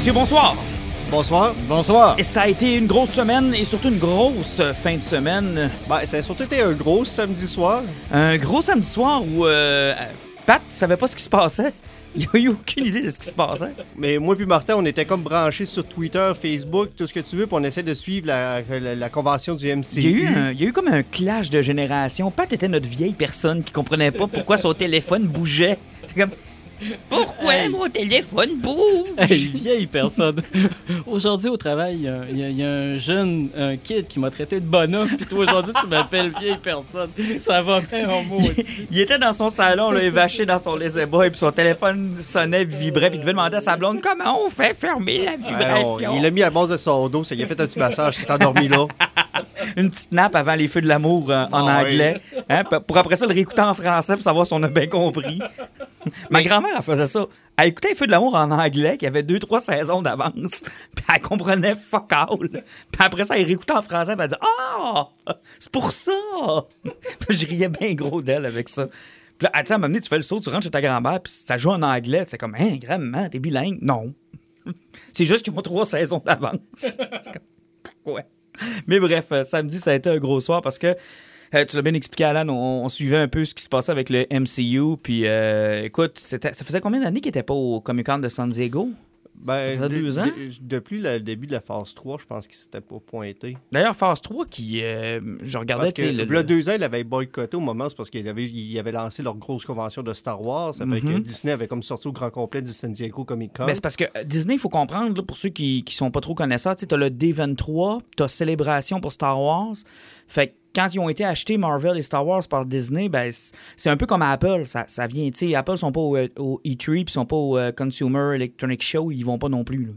Messieurs, bonsoir. Bonsoir. Bonsoir. Et ça a été une grosse semaine et surtout une grosse fin de semaine. Ben, ça a surtout été un gros samedi soir. Un gros samedi soir où euh, Pat savait pas ce qui se passait. Il a eu aucune idée de ce qui se passait. Mais moi puis Martin, on était comme branchés sur Twitter, Facebook, tout ce que tu veux, puis on essaie de suivre la, la- la convention du MCU. Il y, a eu un- il y a eu comme un clash de génération. Pat était notre vieille personne qui comprenait pas pourquoi son téléphone bougeait. C'est comme pourquoi mon téléphone bouge? Hey, vieille personne. Aujourd'hui au travail, il y a- il y, a- il y a un jeune un kid qui m'a traité de bonhomme, puis toi aujourd'hui tu m'appelles vieille personne. Ça va bien en mot. Il était dans son salon, là, évaché dans son lazy boy, puis son téléphone sonnait, puis vibrait, puis il devait demander à sa blonde comment on fait fermer la Alors, vibration? il l'a mis à base de son dos, ça lui a fait un petit massage, il s'est endormi là. Une petite nappe avant les feux de l'amour euh, en Ah, anglais, hein, pour après ça le réécouter en français pour savoir si on a bien compris. Ma grand-mère, elle faisait ça. Elle écoutait feux de l'amour en anglais, qui avait deux, trois saisons d'avance, puis elle comprenait fuck all. Puis après ça, elle réécoutait en français, puis elle disait Ah, c'est pour ça. Puis je riais bien gros d'elle avec ça. Puis là, à un moment donné, tu fais le saut, tu rentres chez ta grand-mère, puis ça joue en anglais, c'est comme, hein, grand-maman, t'es bilingue? Non. C'est juste qu'ils ont trois saisons d'avance. C'est comme, pourquoi? Mais bref, euh, samedi, ça a été un gros soir parce que euh, tu l'as bien expliqué, Alan, on, on suivait un peu ce qui se passait avec le MCU. Puis euh, écoute, ça faisait combien d'années qu'il n'était pas au Comic Con de San Diego? Ben, Ça deux ans? de- depuis le début de la phase 3, je pense qu'il s'était pas pointé. D'ailleurs, Phase 3, qui, euh, je regardais, Parce que le- le, deux ans, il avait boycotté au moment, c'est parce qu'il avait, il avait lancé leur grosse convention de Star Wars. Ça fait que. Disney avait comme sorti au grand complet du San Diego Comic Con. Ben, c'est parce que Disney, il faut comprendre, là, pour ceux qui, qui sont pas trop connaisseurs, tu as le D23, tu as Célébration pour Star Wars. Fait que quand ils ont été achetés Marvel et Star Wars par Disney, ben, c'est un peu comme Apple. Ça, ça vient, tu sais, Apple sont pas au, euh, au E3 puis sont pas au euh, Consumer Electronic Show, ils vont pas non plus. là.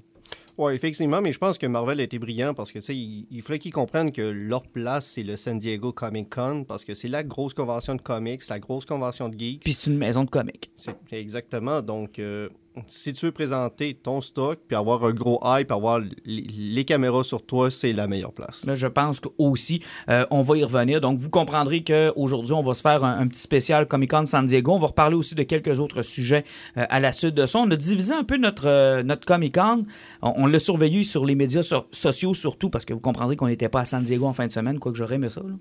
Oui, effectivement, mais je pense que Marvel a été brillant parce que tu sais, il, il fallait qu'ils comprennent que leur place, c'est le San Diego Comic Con parce que c'est la grosse convention de comics, la grosse convention de geeks. Puis c'est une maison de comics. Exactement. Donc, euh, si tu veux présenter ton stock, puis avoir un gros hype, avoir les, caméras sur toi, c'est la meilleure place. Je pense que aussi, euh, on va y revenir. Donc, vous comprendrez qu'aujourd'hui, on va se faire un, un petit spécial Comic Con San Diego. On va reparler aussi de quelques autres sujets euh, à la suite de ça. On a divisé un peu notre, euh, notre Comic Con. On, on l'a surveillé sur les médias so- sociaux surtout parce que vous comprendrez qu'on n'était pas à San Diego en fin de semaine, quoique j'aurais aimé ça. là.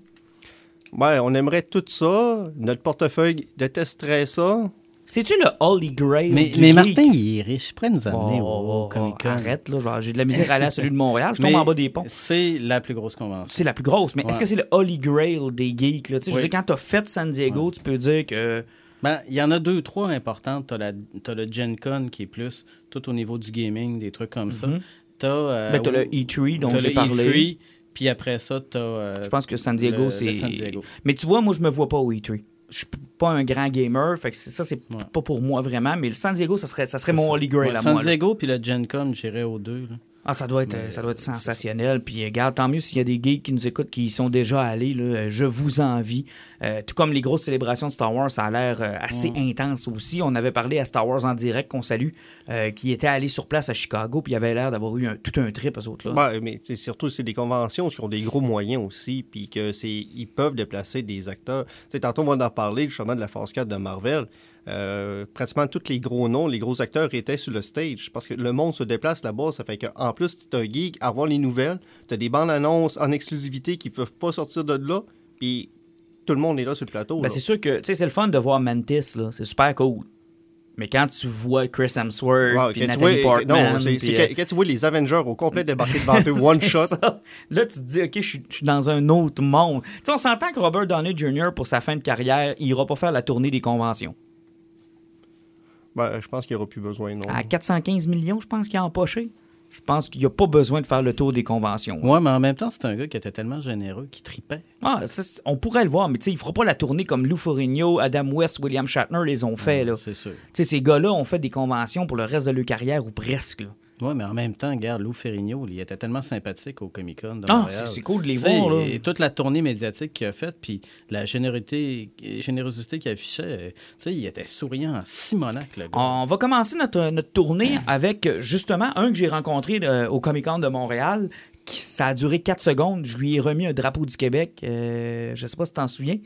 Ouais, on aimerait tout ça. Notre portefeuille détesterait ça. C'est-tu le Holy Grail Mais, du mais geek? Martin, il est riche. Je pourrais nous amener Oh, au, au Comic Con. Arrête, là. J'ai de la misère à aller à celui de Montréal. Je tombe Mais en bas des ponts. C'est la plus grosse convention. C'est la plus grosse, mais est-ce que c'est le Holy Grail des geeks? Là? Tu sais, Je veux Oui. dire, quand t'as fait San Diego, tu peux dire que... Ben, il y en a deux, trois importantes. T'as, la, t'as le Gen Con qui est plus tout au niveau du gaming, des trucs comme ça. T'as, euh, Ben, t'as le où- E3 dont j'ai le parlé. E3, puis après ça, t'as. euh, Je pense que San Diego, c'est. le San Diego. Mais tu vois, moi, je me vois pas au E3. Je suis pas un grand gamer, fait que ça, c'est Ouais. pas pour moi vraiment. Mais le San Diego, ça serait, ça serait c'est mon. Holy Grail Ouais, à San moi. Diego puis le Gen Con, j'irais aux deux. là. Ah, ça doit être, Mais, ça doit être euh, sensationnel. Puis, regarde, tant mieux s'il y a des geeks qui nous écoutent qui y sont déjà allés. Là, Euh, je vous envie. Euh, tout comme les grosses célébrations de Star Wars, ça a l'air euh, assez intense aussi. On avait parlé à Star Wars en direct, qu'on salue, euh, qui était allé sur place à Chicago, puis il avait l'air d'avoir eu un- tout un trip, eux autres. Là. Ouais, mais surtout, c'est des conventions qui ont des gros moyens aussi, puis que c'est ils peuvent déplacer des acteurs. Tu sais, tantôt, on va en parler justement de la phase 4 de Marvel. Euh, pratiquement tous les gros noms, les gros acteurs étaient sur le stage parce que le monde se déplace là-bas. Ça fait qu'en plus, tu un geek, avoir les nouvelles, tu as des bandes annonces en exclusivité qui ne peuvent pas sortir de là, puis tout le monde est là sur le plateau. Ben, c'est sûr que, c'est le fun de voir Mantis. C'est super cool. Mais quand tu vois Chris Hemsworth, Wow, puis vois- Portman, non, c'est- euh, quand, quand tu vois les Avengers au complet débarquer devant eux, one shot. ça. Là, tu te dis, OK, je suis je suis dans un autre monde. Tu sais, on s'entend que Robert Downey Jr., pour sa fin de carrière, il ira pas faire la tournée des conventions. Ben, je pense qu'il n'y aura plus besoin, non. À 415 millions, je pense qu'il a empoché. Je pense qu'il n'y a pas besoin de faire le tour des conventions. Ouais, mais en même temps, c'est un gars qui était tellement généreux, qui tripait. Ah, ça, on pourrait le voir, mais tu sais, il fera pas la tournée comme Lou Ferrigno, Adam West, William Shatner les ont fait. C'est sûr. sais, ces gars-là ont fait des conventions pour le reste de leur carrière ou presque. là. Mais en même temps, regarde, Lou Ferrigno, il était tellement sympathique au Comic Con de Ah, Montréal. c'est cool de les voir. Là. Et toute la tournée médiatique qu'il a faite, puis la générosité, générosité qu'il affichait, euh, tu sais, il était souriant, Simonac, le gars. On va commencer notre, notre tournée avec euh, justement un que j'ai rencontré euh, au Comic Con de Montréal. Qui, ça a duré 4 secondes. Je lui ai remis un drapeau du Québec. Euh, je sais pas si tu t'en souviens.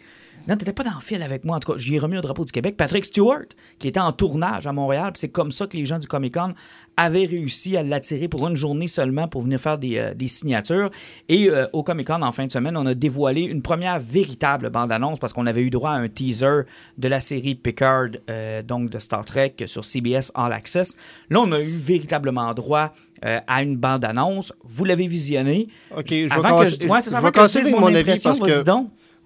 Non, t'étais pas dans le fil avec moi. En tout cas, lui ai remis un drapeau du Québec. Patrick Stewart, qui était en tournage à Montréal. C'est comme ça que les gens du Comic Con avaient réussi à l'attirer pour une journée seulement pour venir faire des, euh, des signatures. Et euh, au Comic Con, en fin de semaine, on a dévoilé une première véritable bande-annonce parce qu'on avait eu droit à un teaser de la série Picard, euh, donc de Star Trek sur CBS All Access. Là, on a eu véritablement droit euh, à une bande-annonce. Vous l'avez visionnée. OK, je vais Avant que je, ouais, ça, je vais mon avis parce que.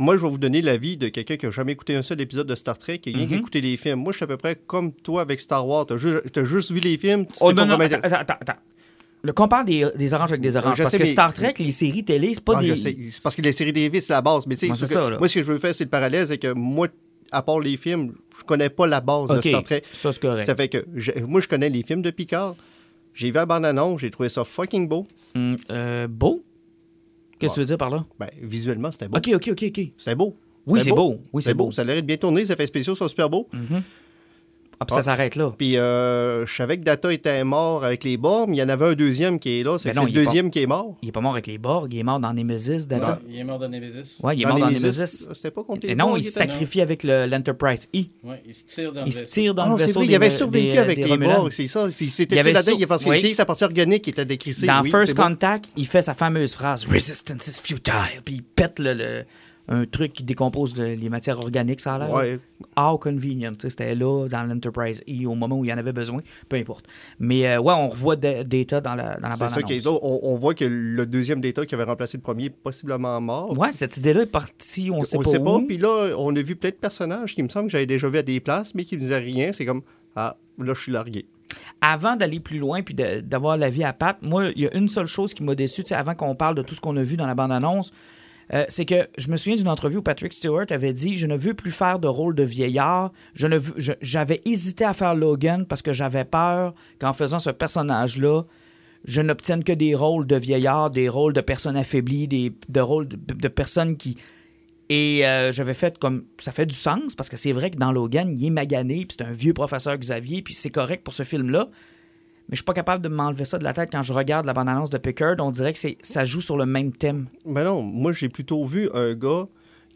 Moi, je vais vous donner l'avis de quelqu'un qui n'a jamais écouté un seul épisode de Star Trek, qui a Mhm. qu'écouté les films. Moi, je suis à peu près comme toi avec Star Wars. T'as ju- t'as juste vu les films, tu Oh, non, non, attends, attends, attends. Le compare des, des oranges avec des oranges. je parce sais, que mais- Star Trek, les séries télé, c'est pas Ah, des. C'est parce que les séries Davis, c'est la base. Mais tu sais, là. moi, ce que je veux faire, c'est le parallèle, c'est que moi, à part les films, je connais pas la base de Star Trek. ça, c'est correct. Ça fait que je- moi, je connais les films de Picard. J'ai vu la bande-annonce, j'ai trouvé ça fucking beau. Hum, euh, beau? Qu'est-ce que tu veux dire par là? Ben, visuellement, c'était beau. OK, OK, OK, OK. C'était beau. Oui, c'est beau. Oui, c'est beau. Ça a l'air de bien tourner, ça fait spéciaux, sont super beaux. Ah, puis ça s'arrête là. Puis euh, je savais que Data était mort avec les bords, mais il y en avait un deuxième qui est là. C'est Ben le est deuxième qui est mort. Il est pas mort avec les Borg, il est mort dans Nemesis, Data. Il est mort de Nemesis. Ouais, il est Dans mort dans Nemesis. C'était pas contre les Et non, Borg, il se sacrifie avec le- l'Enterprise E. Ouais, il se tire dans Il le se vaisseau. tire dans Ah le non, c'est vaisseau vrai, des- il avait survécu des- avec des les Romulans. Borg, c'est ça. Il s'était là-dedans, sur- il a parce oui. qu'il sa partie organique qui était décrissée. Dans oui, First. Contact, il fait sa fameuse phrase Resistance is futile. Puis il pète le- un truc qui décompose de- les matières organiques, ça a l'air. Ouais. How convenient. C'était là, dans l'Enterprise E, au moment où il y en avait besoin. Peu importe. Mais euh, ouais, on revoit Da- Data dans la, dans la C'est ça bande qui est là. On, on voit que le deuxième Data qui avait remplacé le premier est possiblement mort. Ouais, cette idée-là est partie, on sait on pas sait où. pas. Puis là, on a vu plein de personnages qui me semble que j'avais déjà vu à des places, mais qui ne disaient rien. C'est comme, ah, là, je suis largué. avant d'aller plus loin puis de- d'avoir l'avis à Pat, moi, il y a une seule chose qui m'a déçu, avant qu'on parle de tout ce qu'on a vu dans la bande-annonce, euh, c'est que je me souviens d'une entrevue où Patrick Stewart avait dit Je ne veux plus faire de rôle de vieillard. Je ne J'avais hésité à faire Logan parce que j'avais peur qu'en faisant ce personnage-là, je n'obtienne que des rôles de vieillard, des rôles de personnes affaiblies, des de rôles de, de personnes qui. Et euh, j'avais fait comme. Ça fait du sens parce que c'est vrai que dans Logan, il est magané, puis c'est un vieux professeur Xavier, puis c'est correct pour ce film-là. Mais je suis pas capable de m'enlever ça de la tête quand je regarde la bande-annonce de Pickard. On dirait que c'est- ça joue sur le même thème. Ben non, moi, j'ai plutôt vu un gars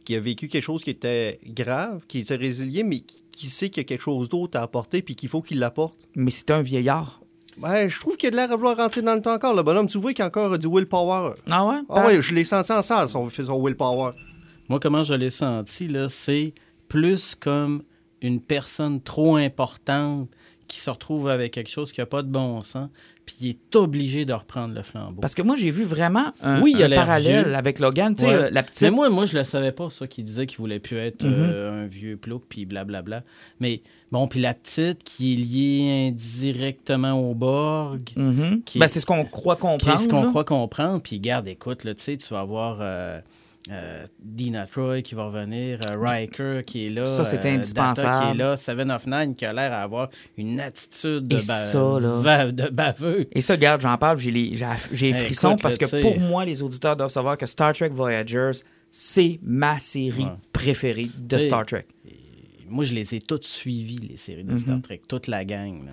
qui a vécu quelque chose qui était grave, qui était résilient, mais qui- sait qu'il y a quelque chose d'autre à apporter, puis qu'il faut qu'il l'apporte. Mais c'est un vieillard. Ben, je trouve qu'il a de l'air à vouloir rentrer dans le temps encore, le bonhomme. Tu vois qu'il y a encore du willpower. Ah ouais? Ah ouais, je l'ai senti en salle, son, son willpower. Moi, comment je l'ai senti, là, c'est plus comme une personne trop importante qui se retrouve avec quelque chose qui n'a pas de bon sens, puis il est obligé de reprendre le flambeau. Parce que moi, j'ai vu vraiment un, Oui, il a un l'air parallèle vieux. avec Logan. Tu sais, Ouais. euh, la petite. Mais moi, moi, je le savais pas, ça, qui disait qu'il voulait plus être Mhm. euh, un vieux plouc, puis blablabla. Mais bon, puis la petite qui est liée indirectement au Borg, Mhm. qui- Ben, c'est ce qu'on croit comprendre. Qu'est-ce qu'on là. croit comprendre? Puis garde, écoute, là, tu sais, tu vas avoir euh, euh, Dina Troy qui va revenir, euh, Riker qui est là, Ça, c'est euh, Data indispensable. qui est là, Seven of Nine qui a l'air à avoir une attitude de, Et ça, là. va- de baveux. Et ça, garde, j'en parle, j'ai les, frissons écoute, parce que pour moi, les auditeurs doivent savoir que Star Trek Voyagers, c'est ma série Ouais. préférée de Star Trek. Moi, je les ai toutes suivies, les séries de Star Trek, toute la gang. Là.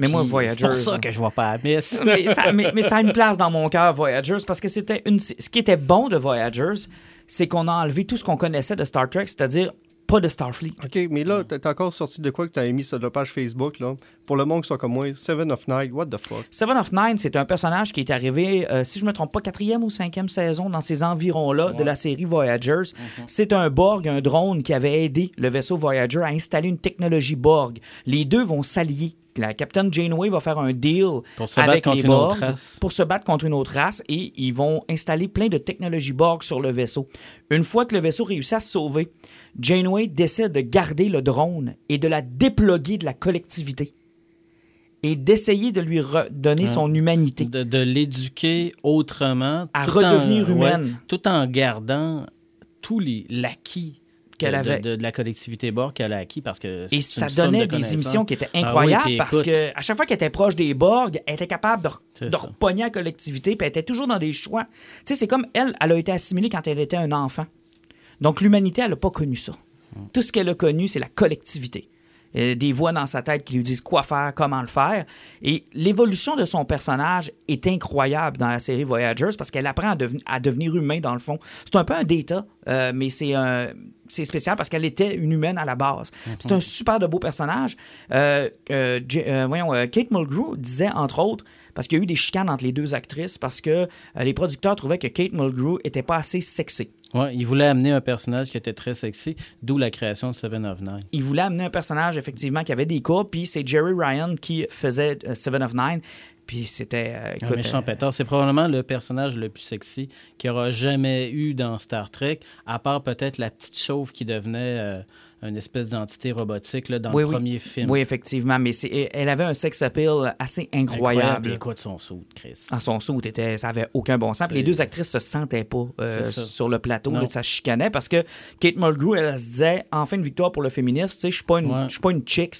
Mais moi, Voyagers. C'est pour ça que je vois pas la miss. mais, ça, mais- mais ça a une place dans mon cœur, Voyagers, parce que c'était une. Ce qui était bon de Voyagers, c'est qu'on a enlevé tout ce qu'on connaissait de Star Trek, c'est-à-dire pas de Starfleet. OK, mais là, t'es encore sorti de quoi que t'avais mis sur la page Facebook, là? Pour le monde qui soit comme moi, Seven of Night, what the fuck? Seven of Nine, c'est un personnage qui est arrivé, euh, si je me trompe pas, quatrième ou cinquième saison dans ces environs-là de la série Voyagers. C'est un Borg, un drone qui avait aidé le vaisseau Voyager à installer une technologie Borg. Les deux vont s'allier. La capitaine Janeway va faire un deal Pour se avec battre contre les une autre Borg race. pour se battre contre une autre race et ils vont installer plein de technologies Borg sur le vaisseau. Une fois que le vaisseau réussit à se sauver, Janeway décide de garder le drone et de la déploguer de la collectivité. et d'essayer de lui redonner son humanité. De, de l'éduquer autrement. À tout redevenir en- humaine. tout en gardant tous les l'acquis Qu'elle de- avait. De, de la collectivité Borg qu'elle a acquis parce que Et ça donnait de des émissions qui étaient Ah oui, incroyables parce que à chaque fois qu'elle était proche des Borg, elle était capable de, de repogner la collectivité, puis elle était toujours dans des choix. Tu sais, c'est comme elle, elle a été assimilée quand elle était un enfant. Donc l'humanité, elle n'a pas connu ça. Hum. Tout ce qu'elle a connu, c'est la collectivité. Euh, des voix dans sa tête qui lui disent quoi faire, comment le faire. Et l'évolution de son personnage est incroyable dans la série Voyagers parce qu'elle apprend à, deven- à devenir humain dans le fond. C'est un peu un data, euh, mais c'est un- c'est spécial parce qu'elle était une humaine à la base. C'est un super de beau personnage. Euh, euh, euh, voyons, Kate Mulgrew disait, entre autres, parce qu'il y a eu des chicanes entre les deux actrices, parce que euh, les producteurs trouvaient que Kate Mulgrew était pas assez sexy. Ouais, il voulait amener un personnage qui était très sexy, d'où la création de Seven of Nine. il voulait amener un personnage, effectivement, qui avait des cas, puis c'est Jerry Ryan qui faisait euh, Seven of Nine, puis c'était... euh, Un écoute, méchant pétard. C'est probablement le personnage le plus sexy qu'il y aura jamais eu dans Star Trek, à part peut-être la petite chauve qui devenait une espèce d'entité robotique là, dans Oui, le oui. premier film. Oui, effectivement, mais c'est- elle avait un sex appeal assez Incroyable. incroyable. Écoute son saut, Chris? En son saut, était, ça avait aucun bon sens. Les deux actrices se sentaient pas euh, sur le plateau, là, ça chicanait parce que Kate Mulgrew, elle, elle se disait enfin une victoire pour le féminisme. Tu sais, je suis pas une, Ouais. je suis pas une chicks.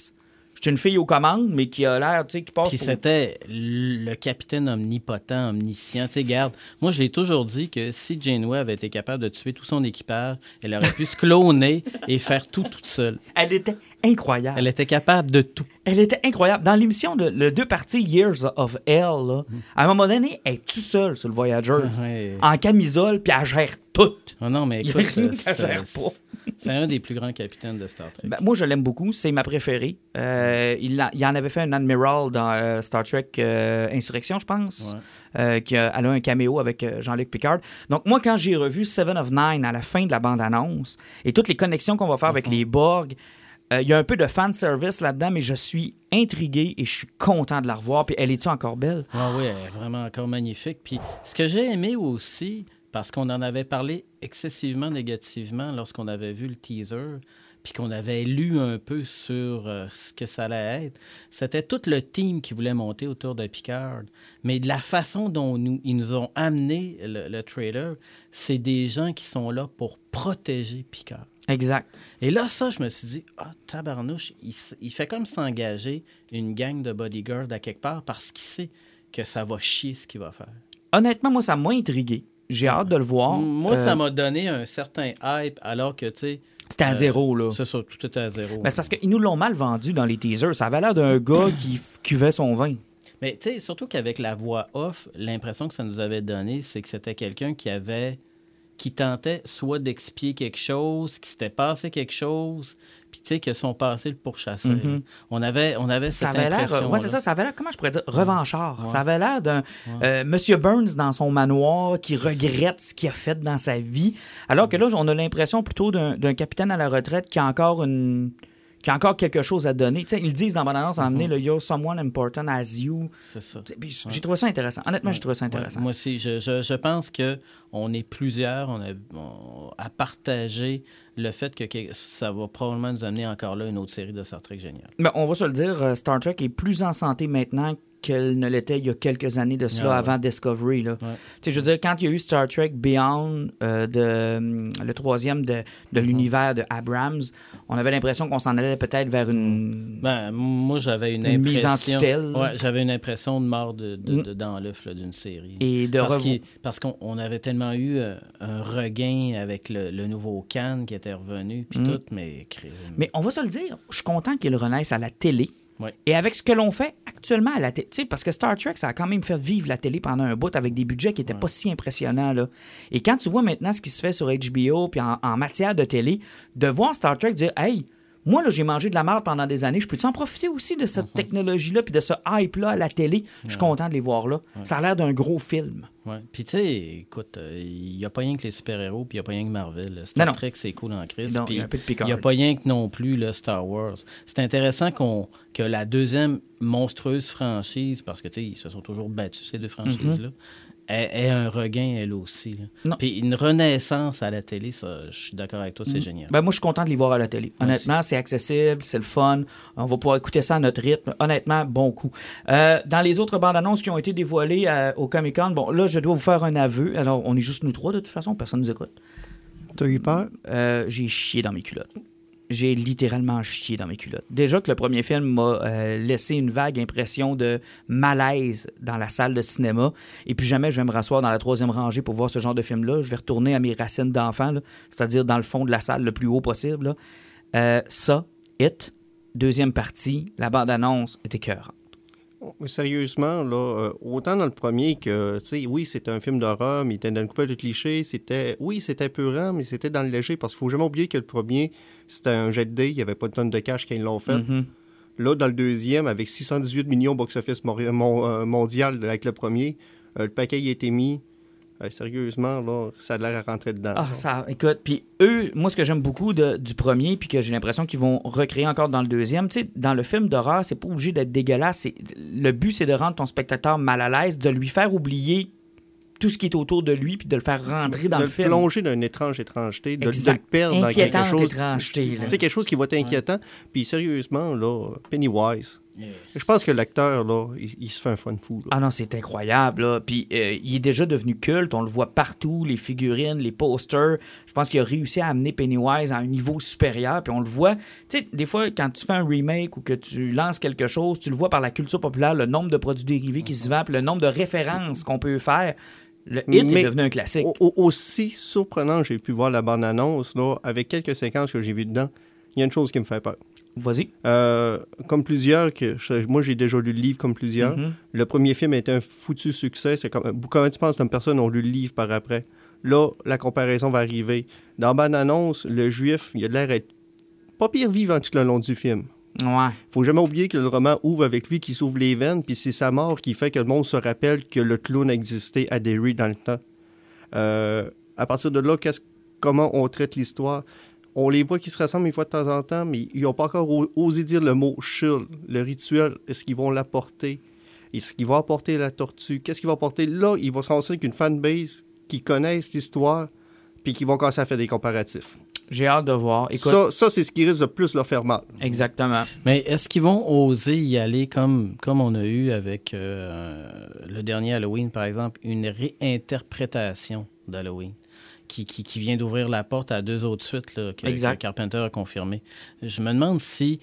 Suis une fille aux commandes, mais qui a l'air, tu sais, qui passe. Puis pour- c'était le capitaine omnipotent, omniscient. Tu sais, garde, moi, je l'ai toujours dit que si Janeway avait été capable de tuer tout son équipage, elle aurait pu se cloner et faire tout toute seule. Elle était incroyable. Elle était capable de tout. Elle était incroyable. Dans l'émission de le deux parties Years of Hell, là, Mm. à un moment donné, elle est tout seule sur le Voyager, Ouais. en camisole, puis elle gère tout. Ah non, mais écoute, c'est- gère pas. C'est un des plus grands capitaines de Star Trek. Ben, moi, je l'aime beaucoup. C'est ma préférée. Euh, il, a- il en avait fait un admiral dans euh, Star Trek euh, Insurrection, je pense. Ouais. Qui a, elle a un caméo avec Jean-Luc Picard. Donc, moi, quand j'ai revu Seven of Nine à la fin de la bande-annonce et toutes les connexions qu'on va faire avec les Borg, il y a un peu de fan service là-dedans, mais je suis intrigué et je suis content de la revoir. Puis, elle est-tu encore belle? Ah oui, elle est vraiment encore magnifique. Puis ce que j'ai aimé aussi, parce qu'on en avait parlé excessivement négativement lorsqu'on avait vu le teaser, puis qu'on avait lu un peu sur euh, ce que ça allait être, c'était tout le team qui voulait monter autour de Picard. Mais de la façon dont ils nous ont amené le trailer, c'est des gens qui sont là pour protéger Picard. Exact. Et là, ça, je me suis dit, ah, tabarnouche, il, fait comme s'engager une gang de bodyguards à quelque part parce qu'il sait que ça va chier ce qu'il va faire. Honnêtement, moi, ça m'a intrigué. J'ai hâte de le voir. Moi, Euh, ça m'a donné un certain hype alors que, tu sais, C'était à euh, zéro, là. c'est ça, tout était à zéro. Ben, c'est parce qu'ils nous l'ont mal vendu dans les teasers. Ça avait l'air d'un gars qui cuvait son vin. Mais tu sais, surtout qu'avec la voix off, l'impression que ça nous avait donné, c'est que c'était quelqu'un qui avait qui tentait soit d'expier quelque chose, qui s'était passé quelque chose, puis tu sais que son passé le pourchassait. Mhm. On avait on avait Ça avait l'air. impression. Ouais, c'est ça. Ça avait l'air, comment je pourrais dire, revanchard. Ouais. Ça avait l'air d'un euh, Monsieur Burns dans son manoir qui regrette ce qu'il a fait dans sa vie. Alors que là, on a l'impression plutôt d'un capitaine à la retraite qui a encore une qui a encore quelque chose à donner. Tu sais, ils disent dans mon annonce à amener le You're someone important as you. C'est ça. J'ai trouvé ça intéressant. Honnêtement, j'ai trouvé ça Ouais, intéressant. moi aussi, je, je, je pense que on est plusieurs on a, on- à partager le fait que, que ça va probablement nous amener encore là une autre série de Star Trek géniale. Ben, on va se le dire, euh, Star Trek est plus en santé maintenant qu'elle ne l'était il y a quelques années de cela Ah ouais. avant Discovery. Là. Ouais. Je veux dire, quand il y a eu Star Trek Beyond, euh, de, hum, le troisième de, de Mm-hmm. l'univers de Abrams, on avait l'impression qu'on s'en allait peut-être vers une... Ben, moi, j'avais une, Une mise en impression. Ouais, j'avais une impression de mort de, de, Mm. de- dans l'œuf d'une série. Et de parce revo- qu'on on avait tellement eu euh, un regain avec le, le nouveau Cannes qui était revenu, puis Mm. tout, mais. Mais on va se le dire, je suis content qu'il renaisse à la télé. Ouais. Et avec ce que l'on fait actuellement à la télé, tu sais, parce que Star Trek, ça a quand même fait vivre la télé pendant un bout avec des budgets qui n'étaient pas si impressionnants. Là. Et quand tu vois maintenant ce qui se fait sur HBO, puis en, en matière de télé, de voir Star Trek dire Hey, moi, là, j'ai mangé de la merde pendant des années, je peux-tu en profiter aussi de cette technologie-là, puis de ce hype-là à la télé? Je suis content de les voir là. Ça a l'air d'un gros film. Ouais. Puis, tu sais, écoute, euh, il n'y a pas rien que les super-héros, puis il n'y a pas rien que Marvel. Star Non. Trek, c'est cool en crise. Il n'y a pas rien que non plus le Star Wars. C'est intéressant qu'on que la deuxième monstrueuse franchise, parce que, tu sais, ils se sont toujours battus, ces deux franchises-là, ait, ait un regain, elle aussi. Puis une renaissance à la télé, ça, je suis d'accord avec toi, c'est génial. Ben, moi, je suis content de les voir à la télé. Honnêtement, c'est accessible, c'est le fun. On va pouvoir écouter ça à notre rythme. Honnêtement, bon coup. Euh, dans les autres bandes annonces qui ont été dévoilées euh, au Comic Con, bon, là, je dois vous faire un aveu. Alors, on est juste nous trois, de toute façon, personne nous écoute. T'as eu peur? Euh, j'ai chié dans mes culottes. J'ai littéralement chié dans mes culottes. Déjà que le premier film m'a euh, laissé une vague impression de malaise dans la salle de cinéma. Et puis jamais je vais me rasseoir dans la troisième rangée pour voir ce genre de film-là. Je vais retourner à mes racines d'enfant, c'est-à-dire dans le fond de la salle le plus haut possible. Euh, ça, It, deuxième partie, la bande-annonce était cœur. Mais Sérieusement, là, euh, autant dans le premier que, tu sais, oui, c'était un film d'horreur, mais il était dans une couple de clichés. C'était, oui, c'était peurant, mais c'était dans le léger, parce qu'il faut jamais oublier que le premier, c'était un jet de dés, il n'y avait pas de tonne de cash quand ils l'ont fait. Mhm. Là, dans le deuxième, avec 618 millions box-office euh, mondial avec le premier, euh, le paquet a été mis. Euh, sérieusement, là, ça a l'air à rentrer dedans. Ah, ça, écoute, puis eux, moi, ce que j'aime beaucoup de- du premier, puis que j'ai l'impression qu'ils vont recréer encore dans le deuxième, tu sais, dans le film d'horreur, c'est pas obligé d'être dégueulasse. c'est- Le but, c'est de rendre ton spectateur mal à l'aise, de lui faire oublier tout ce qui est autour de lui, puis de le faire rentrer dans de le le film. plonger dans une étrange étrangeté, de, de le perdre dans quelque chose. C'est quelque chose qui va être inquiétant. Puis sérieusement, là, Pennywise, je pense que l'acteur, là, il, il se fait un fun fou. là. Ah non, c'est incroyable. Là. Puis euh, il est déjà devenu culte. On le voit partout, les figurines, les posters. Je pense qu'il a réussi à amener Pennywise à un niveau supérieur. Puis on le voit. Tu sais, des fois, quand tu fais un remake ou que tu lances quelque chose, tu le vois par la culture populaire, le nombre de produits dérivés qui se vendent, puis le nombre de références qu'on peut faire. Le hit Mais- est devenu un classique. Au- au- aussi surprenant j'ai pu voir la bande-annonce, là, avec quelques séquences que j'ai vues dedans, il y a une chose qui me fait peur. Vas-y. Euh, comme plusieurs, que je- moi j'ai déjà lu le livre comme plusieurs. Mhm. Le premier film était un foutu succès. C'est comme, comment tu penses personne ont lu le livre par après? Là, la comparaison va arriver. Dans Bande Annonce, le juif, il a l'air d'être pas pire vivant tout le long du film. Ouais. Faut jamais oublier que le roman ouvre avec lui qui s'ouvre les veines, puis c'est sa mort qui fait que le monde se rappelle que le clown existait à Derry dans le temps. Euh, à partir de là, comment on traite l'histoire? On les voit qui se ressemblent une fois de temps en temps, mais ils n'ont pas encore osé dire le mot shield, le rituel. Est-ce qu'ils vont l'apporter? Est-ce qu'ils vont apporter la tortue? Qu'est-ce qu'ils vont apporter? Là, ils vont se rendre avec une fanbase qui connaissent l'histoire, puis qui vont commencer à faire des comparatifs. J'ai hâte de voir. Écoute, Ça, ça c'est ce qui risque de plus leur faire mal. exactement. Mais est-ce qu'ils vont oser y aller comme, comme on a eu avec euh, le dernier Halloween, par exemple, une réinterprétation d'Halloween? Qui, qui, qui vient d'ouvrir la porte à deux autres suites là, que, Exact. que Carpenter a confirmé. Je me demande si...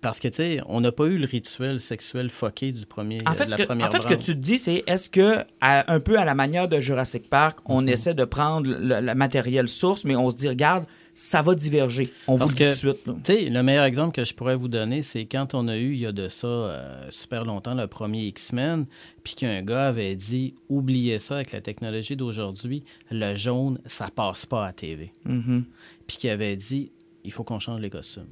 Parce que, tu sais, on n'a pas eu le rituel sexuel foqué du premier, En fait, de ce la que, première en fait, ce que branche. tu te dis, c'est est-ce que, à- un peu à la manière de Jurassic Park, on Mhm. essaie de prendre le, le matériel source, mais on se dit, regarde, ça va diverger. On Parce vous le dit tout de suite. là. Le meilleur exemple que je pourrais vous donner, c'est quand on a eu, il y a de ça euh, super longtemps, le premier X-Men, puis qu'un gars avait dit oubliez ça avec la technologie d'aujourd'hui, le jaune, ça passe pas à TV. Mhm. Puis qui avait dit il faut qu'on change les costumes.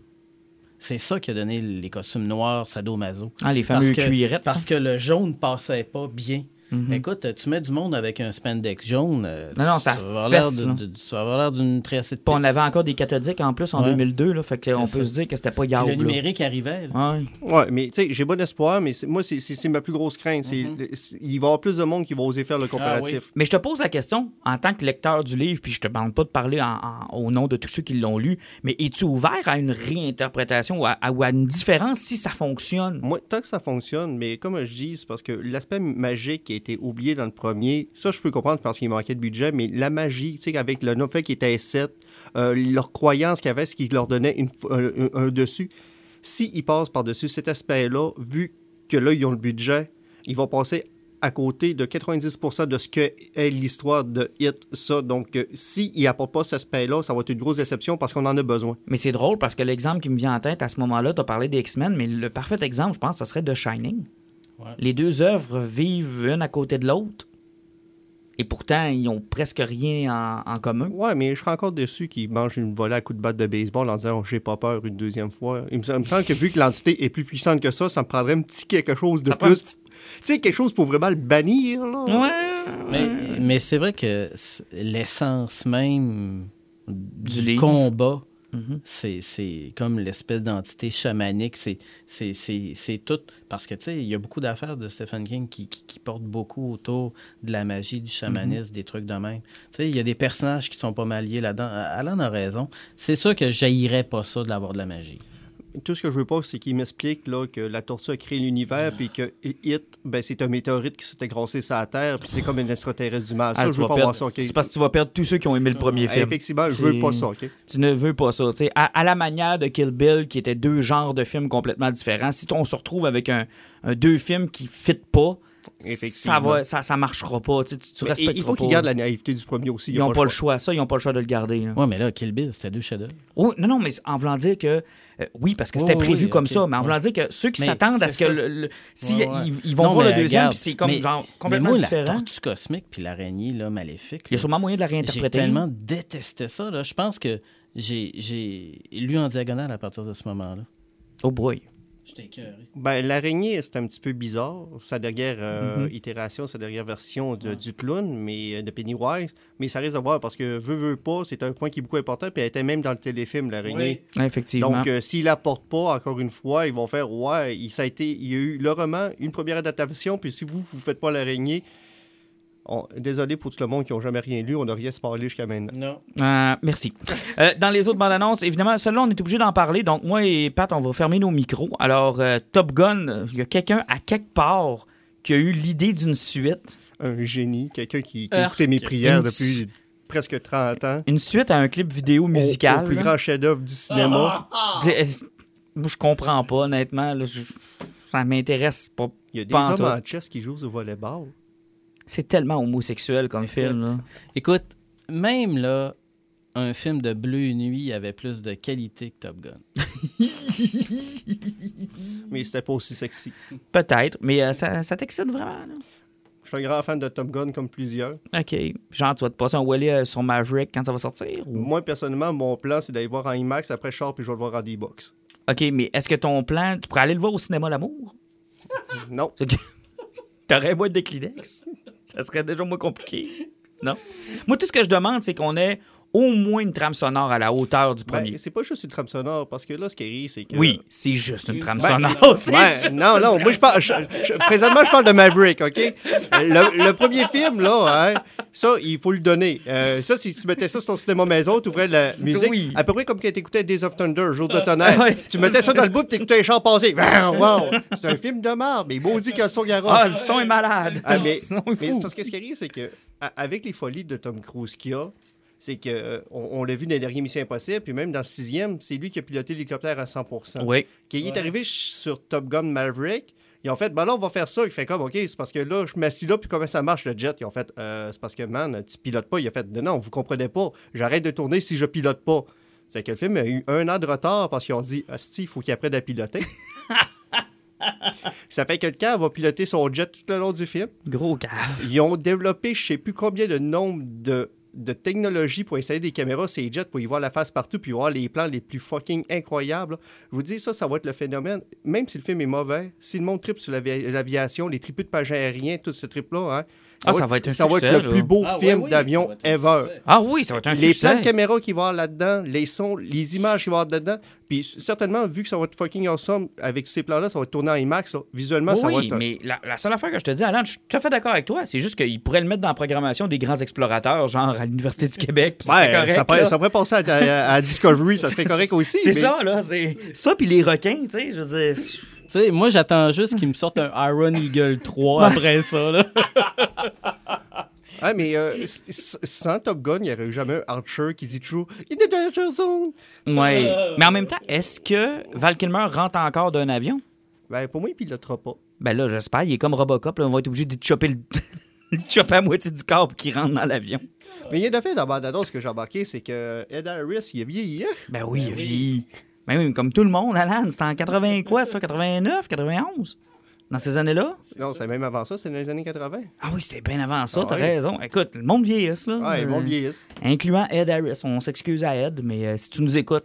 C'est ça qui a donné les costumes noirs sadomaso. Ah, les fameux Parce que- cuirettes. Parce que le jaune passait pas bien. Mhm. Écoute, tu mets du monde avec un spandex jaune. euh, Non, non, ça va avoir l'air fesse, de- là. de- ça va avoir l'air d'une tracée de on avait encore des cathodiques en plus en Ouais. 2002, là, fait qu'on peut ça. se dire que c'était pas Yahoo. le numérique arrivait. là. Ouais. Mais tu sais, j'ai bon espoir, mais c'est- moi, c'est- c'est c'est ma plus grosse crainte. C'est Mhm. le- c'est- il va y avoir plus de monde qui va oser faire le comparatif. Mais je te pose la question, en tant que lecteur du livre, puis je te demande pas de parler en- en- au nom de tous ceux qui l'ont lu, mais es-tu ouvert à une réinterprétation ou à, à- ou à une différence si ça fonctionne? Moi, tant que ça fonctionne, mais comme je dis, c'est parce que l'aspect magique qui a été oublié dans le premier, ça, je peux comprendre parce qu'il manquait de budget, mais la magie, tu sais, avec le fait qu'il était 7, leur croyance qu'il y avait, ce qui leur donnait un, un- un dessus, s'ils passent par-dessus cet aspect-là, vu que là, ils ont le budget, ils vont passer à côté de 90% de ce que est l'histoire de Hit, ça. Donc, euh, s'ils n'apportent pas cet aspect-là, ça va être une grosse déception parce qu'on en a besoin. Mais c'est drôle parce que l'exemple qui me vient en tête à ce moment-là, tu as parlé des X-Men, mais le parfait exemple, je pense, ce serait The Shining. Ouais. Les deux œuvres vivent une à côté de l'autre. Et pourtant, ils ont presque rien en, en commun. Ouais, mais je serais encore déçu qu'ils mangent une volée à coup de batte de baseball en disant oh, j'ai pas peur une deuxième fois. Il me, il me semble que vu que l'entité est plus puissante que ça, ça me prendrait un petit quelque chose de Ça plus. Tu sais, quelque chose pour vraiment le bannir, là. Ouais. Mais, mais c'est vrai que c'est- l'essence même du, Du livre. combat Mhm. C'est- C'est comme l'espèce d'entité chamanique. C'est- C'est c'est- c'est tout. Parce que, tu sais, il y a beaucoup d'affaires de Stephen King qui, qui, qui portent beaucoup autour de la magie, du chamanisme, des trucs de même. Tu sais, il y a des personnages qui sont pas mal liés là-dedans. Alan a raison. C'est sûr que j'haïrais pas ça d'avoir de la magie. Tout ce que je veux pas, c'est qu'il m'explique là, que la tortue a créé l'univers, puis que It, ben, c'est un météorite qui s'était grossé sur la Terre, puis c'est comme une extraterrestre du mal. Ça, Ah, je veux pas perdre- voir ça? C'est parce que tu vas perdre tous ceux qui ont aimé le premier Ah, film. Effectivement, je veux pas ça? Tu ne veux pas ça. À, à la manière de Kill Bill, qui étaient deux genres de films complètement différents, si on se retrouve avec un, un deux films qui ne fit pas, ça va, ça, ça marchera pas. Tu, tu, Mais respecteras il faut qu'ils gardent la naïveté du premier aussi. Ils a n'ont pas, le choix. Ça, ils n'ont pas le choix de le garder. là. Ouais, mais là, Kill Bill, c'était deux chefs-d'œuvre. Oh, non, non, mais en voulant dire que. euh, oui, parce que Oui, c'était oui, prévu oui, comme ça, mais en Ouais. voulant dire que ceux qui Mais s'attendent à ce que. le- le- si Ouais, ouais. Ils, ils vont Non, voir le mais deuxième, puis c'est comme mais- genre mais complètement moi, différent. La tortue cosmique puis l'araignée là, maléfique. Il y a sûrement moyen de la J'ai réinterpréter. tellement détesté ça. Là. Je pense que j'ai j'ai lu en diagonale à partir de ce moment-là. Oh boy. J'étais écœuré. Ben, l'araignée, c'est un petit peu bizarre. Sa dernière euh, Mhm. itération, sa dernière version de, du clown, mais euh, de Pennywise. Mais ça risque de voir parce que veut, veut pas, c'est un point qui est beaucoup important. Puis elle était même dans le téléfilm, l'araignée. Ouais, Effectivement. Donc, euh, s'ils la portent pas, encore une fois, ils vont faire Ouais, il, ça a été, il y a eu le roman, une première adaptation, puis si vous, vous faites pas l'araignée, on- désolé pour tout le monde qui n'a jamais rien lu, on n'a rien spoilé jusqu'à maintenant. Non. Euh, merci. Euh, dans les autres bandes annonces, évidemment, celle-là, on est obligé d'en parler. Donc, moi et Pat, on va fermer nos micros. Alors, euh, Top Gun, euh, il y a quelqu'un à quelque part qui a eu l'idée d'une suite. Un génie, quelqu'un qui, qui a Arc. écouté mes prières Une- depuis presque 30 ans. Une suite à un clip vidéo musical. Au, plus grand chef-d'œuvre du cinéma. Euh, je comprends pas, honnêtement. là, je- Ça m'intéresse pas. Il y a des Pas hommes en chess qui jouent au volleyball. C'est tellement homosexuel comme film. Là. Écoute, même là, un film de Bleu Nuit avait plus de qualité que Top Gun. Mais c'était pas aussi sexy. Peut-être, mais euh, ça, ça t'excite vraiment. Là? Je suis un grand fan de Tom Gun comme plusieurs. OK. Genre, tu vas te passer un Wally euh, sur Maverick quand ça va sortir? ou- Moi, personnellement, mon plan, c'est d'aller voir en IMAX. Après, je sors puis je vais le voir en D-Box. OK, mais est-ce que ton plan, tu pourrais aller le voir au cinéma L'amour? Non. T'aurais boîte de Kleenex? Ça serait déjà moins compliqué. Non? Moi, tout ce que je demande, c'est qu'on ait au moins une trame sonore à la hauteur du premier. Ben, c'est pas juste une trame sonore, parce que là, ce qui arrive, c'est que... oui, c'est juste une trame Ben, sonore. non, non, moi je parle. je- je- présentement, je parle de Maverick, OK? Le, le premier film, là, hein, ça, il faut le donner. Euh, ça, si tu mettais ça sur ton cinéma maison, tu ouvrais la musique. Oui. À peu près comme quand tu écoutais Days of Thunder, Jour de tonnerre. Ouais. tu mettais ça dans le bout, tu écoutais les chants passer. Wow, wow. C'est un film de merde, mais maudit que le son garoche. Ah, le son est malade. Ah, le mais, son est mais fou. c'est parce que ce qui arrive, c'est que avec les folies de Tom Cruise qu'il y a, c'est que euh, on, on l'a vu dans les derniers Missions Impossibles, puis même dans le sixième, c'est lui qui a piloté l'hélicoptère à 100 Oui. Quand il est arrivé sur Top Gun Maverick, ils ont fait, ben là, on va faire ça. Il fait comme, OK, c'est parce que là, je m'assis là, puis comment ça marche le jet? Ils ont fait, Euh, c'est parce que, man, tu pilotes pas. Il a fait, non, non, vous comprenez pas. J'arrête de tourner si je pilote pas. C'est que le film a eu un an de retard parce qu'ils ont dit, Asti, il faut qu'il apprenne à piloter. ça fait que le gars va piloter son jet tout le long du film. Gros cave. Ils ont développé, je sais plus combien de nombre de, de technologies pour installer des caméras les jets pour y voir la face partout puis voir les plans les plus fucking incroyables. Je vous dis, ça, ça va être le phénomène. Même si le film est mauvais, si le monde tripe sur l'avi- l'aviation, les tripes de page aérien, tout ce trip-là, hein, Ah, ça va être un ça va succès, être le là. plus beau Ah, film oui, d'avion ça va être un ever. succès. Ah oui, ça va être un Les succès. plans de caméra qu'il va y avoir là-dedans, les sons, les images qu'il va y avoir dedans, puis certainement, vu que ça va être fucking awesome, avec ces plans-là, ça va être tourné en IMAX, ça. visuellement, ça va oui, être... un- mais la, la seule affaire que je te dis, Alan, je suis tout à fait d'accord avec toi. C'est juste qu'ils pourraient le mettre dans la programmation des grands explorateurs, genre à l'Université du Québec. puis Ouais, correct, ça, pourrait, ça pourrait passer à, à- à Discovery, ça serait correct aussi. C'est mais- ça, là. C'est ça, puis les requins, tu sais. Je veux dire. Tu sais, moi, j'attends juste qu'ils me sortent un Iron Eagle 3 après ça. Là. Ah, mais euh, sans Top Gun, il n'y aurait eu jamais un Archer qui dit toujours In the danger zone. Ouais. Mais en même temps, est-ce que Val Kilmer rentre encore d'un avion? Ben, pour moi, il pilotera pas. Ben là, j'espère. Il est comme Robocop. Là, on va être obligé de chopper le. chopper à moitié du corps pour qu'il rentre dans l'avion. Mais il y a de fait dans la bande-annonce que j'ai embarqué, c'est que Ed Harris, il a vieilli. hein? Ben oui, il a vieilli. Ben oui, comme tout le monde, Alan. C'était en 80 quoi, ça? 89, 91? Dans ces années-là? Non, c'est même avant ça, c'est dans les années 80. Ah oui, c'était bien avant ça, Ah t'as raison. Écoute, le monde vieillisse, là. Ouais, ils vont Euh, vieillissent. Incluant Ed Harris. On s'excuse à Ed, mais euh, si tu nous écoutes,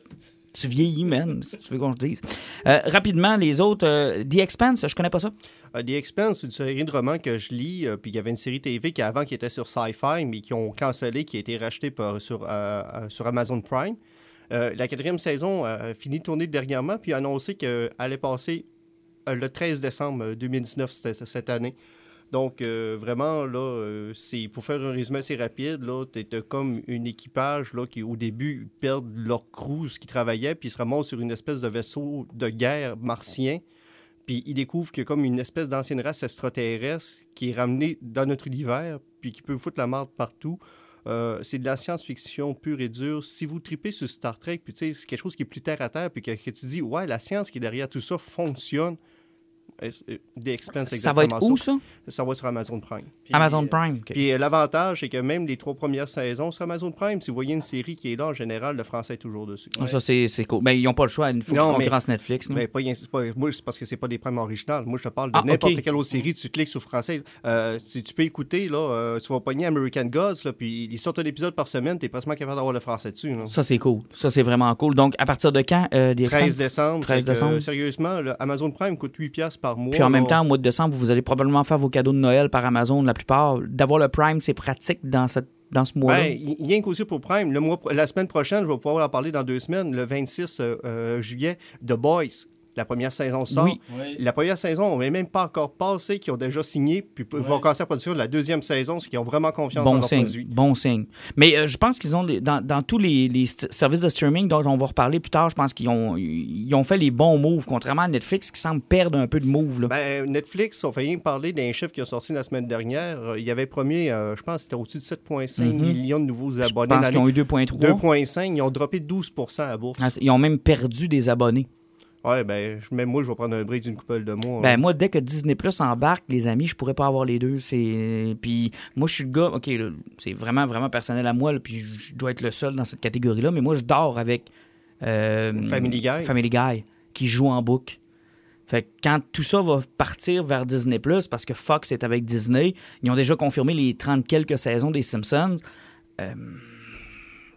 tu vieillis, man, si tu veux qu'on te dise. Euh, rapidement, les autres. euh, The Expanse, je connais pas ça. The Expanse, c'est une série de romans que je lis, euh, puis il y avait une série TV qui avant qui était sur Sci-Fi, mais qui ont cancellé, qui a été rachetée par- sur, sur Amazon Prime. Euh, la quatrième saison a fini de tourner dernièrement, puis a annoncé qu'elle allait passer euh, le 13 décembre 2019 cette, année. Donc, euh, vraiment, là, euh, pour faire un résumé assez rapide, là, t'étais comme un équipage là, qui, au début, perdent leur cruise qui travaillait, puis ils se ramassent sur une espèce de vaisseau de guerre martien. Puis ils découvrent qu'il y a comme une espèce d'ancienne race extraterrestre qui est ramenée dans notre univers, puis qui peut foutre la marde partout. Euh, c'est de la science-fiction pure et dure. Si vous tripez sur Star Trek, puis c'est quelque chose qui est plus terre à terre, puis que, que tu dis, ouais, la science qui est derrière tout ça fonctionne. Euh, euh, The Expanse, Ça va être exactement où, ça? Ça? Va sur Amazon Prime. Puis, Amazon euh, Prime. ok. Puis euh, l'avantage, c'est que même les trois premières saisons sur Amazon Prime, si vous voyez une série qui est là, en général, le français est toujours dessus. Ah, Ça, c'est c'est cool. Ben, ils n'ont pas le choix. Il faut Non, qu'ils mais- concurrence Netflix. non? Mais pas, rien- c'est pas- moi, c'est parce que c'est pas des primes originales. Moi, je te parle de Ah, n'importe ok. quelle autre série. Tu cliques sur français. Euh, si tu peux écouter, là, euh, tu vas pogner American Gods, là, puis ils sortent un épisode par semaine. T'es presque capable d'avoir le français dessus. là. Ça, c'est cool. Ça, c'est vraiment cool. Donc, à partir de quand, euh, des 13 Expanse? décembre. 13 fait que, décembre. euh, sérieusement, là, Amazon Prime coûte 8$ piastres par mois. Puis en même temps, au mois de décembre, vous allez probablement faire vos cadeaux de Noël par Amazon, la plupart. D'avoir le Prime, c'est pratique dans, cette, dans ce mois-là? Y a qu'aussi pour Prime. Le mois, la semaine prochaine, je vais pouvoir en parler dans deux semaines, le 26 euh, euh, juillet, The Boys. La première saison sort. Oui. Oui. La première saison, on n'est même pas encore passé, qui ont déjà signé, puis ils vont commencer la production de la deuxième saison, c'est qu'ils ont vraiment confiance dans leur signe, produit. bon signe. Mais euh, je pense qu'ils ont, les- dans, dans tous les, services de streaming dont on va reparler plus tard, je pense qu'ils ont, ils ont fait les bons moves, contrairement à Netflix qui semble perdre un peu de moves. Là. Ben, Netflix, on fait rien parler d'un chiffre qui a sorti la semaine dernière. Euh, Il avait promis, euh, je pense, c'était au-dessus de 7,5 Mhm. millions de nouveaux je abonnés. pense dans qu'ils ont eu 2.3. 2,5, ils ont droppé 12% à bourse. Ah, Ils ont même perdu des abonnés. Ouais, ben, même moi, je vais prendre un break d'une couple de mois. Ben moi, dès que Disney Plus embarque, les amis, je pourrais pas avoir les deux. C'est puis moi, je suis le gars. Ok, c'est vraiment vraiment personnel à moi. là, puis je je dois être le seul dans cette catégorie-là. Mais moi, je dors avec euh, Family Guy. Family Guy qui joue en boucle. Fait que quand tout ça va partir vers Disney Plus, parce que Fox est avec Disney, ils ont déjà confirmé les 30 quelques saisons des Simpsons. Euh,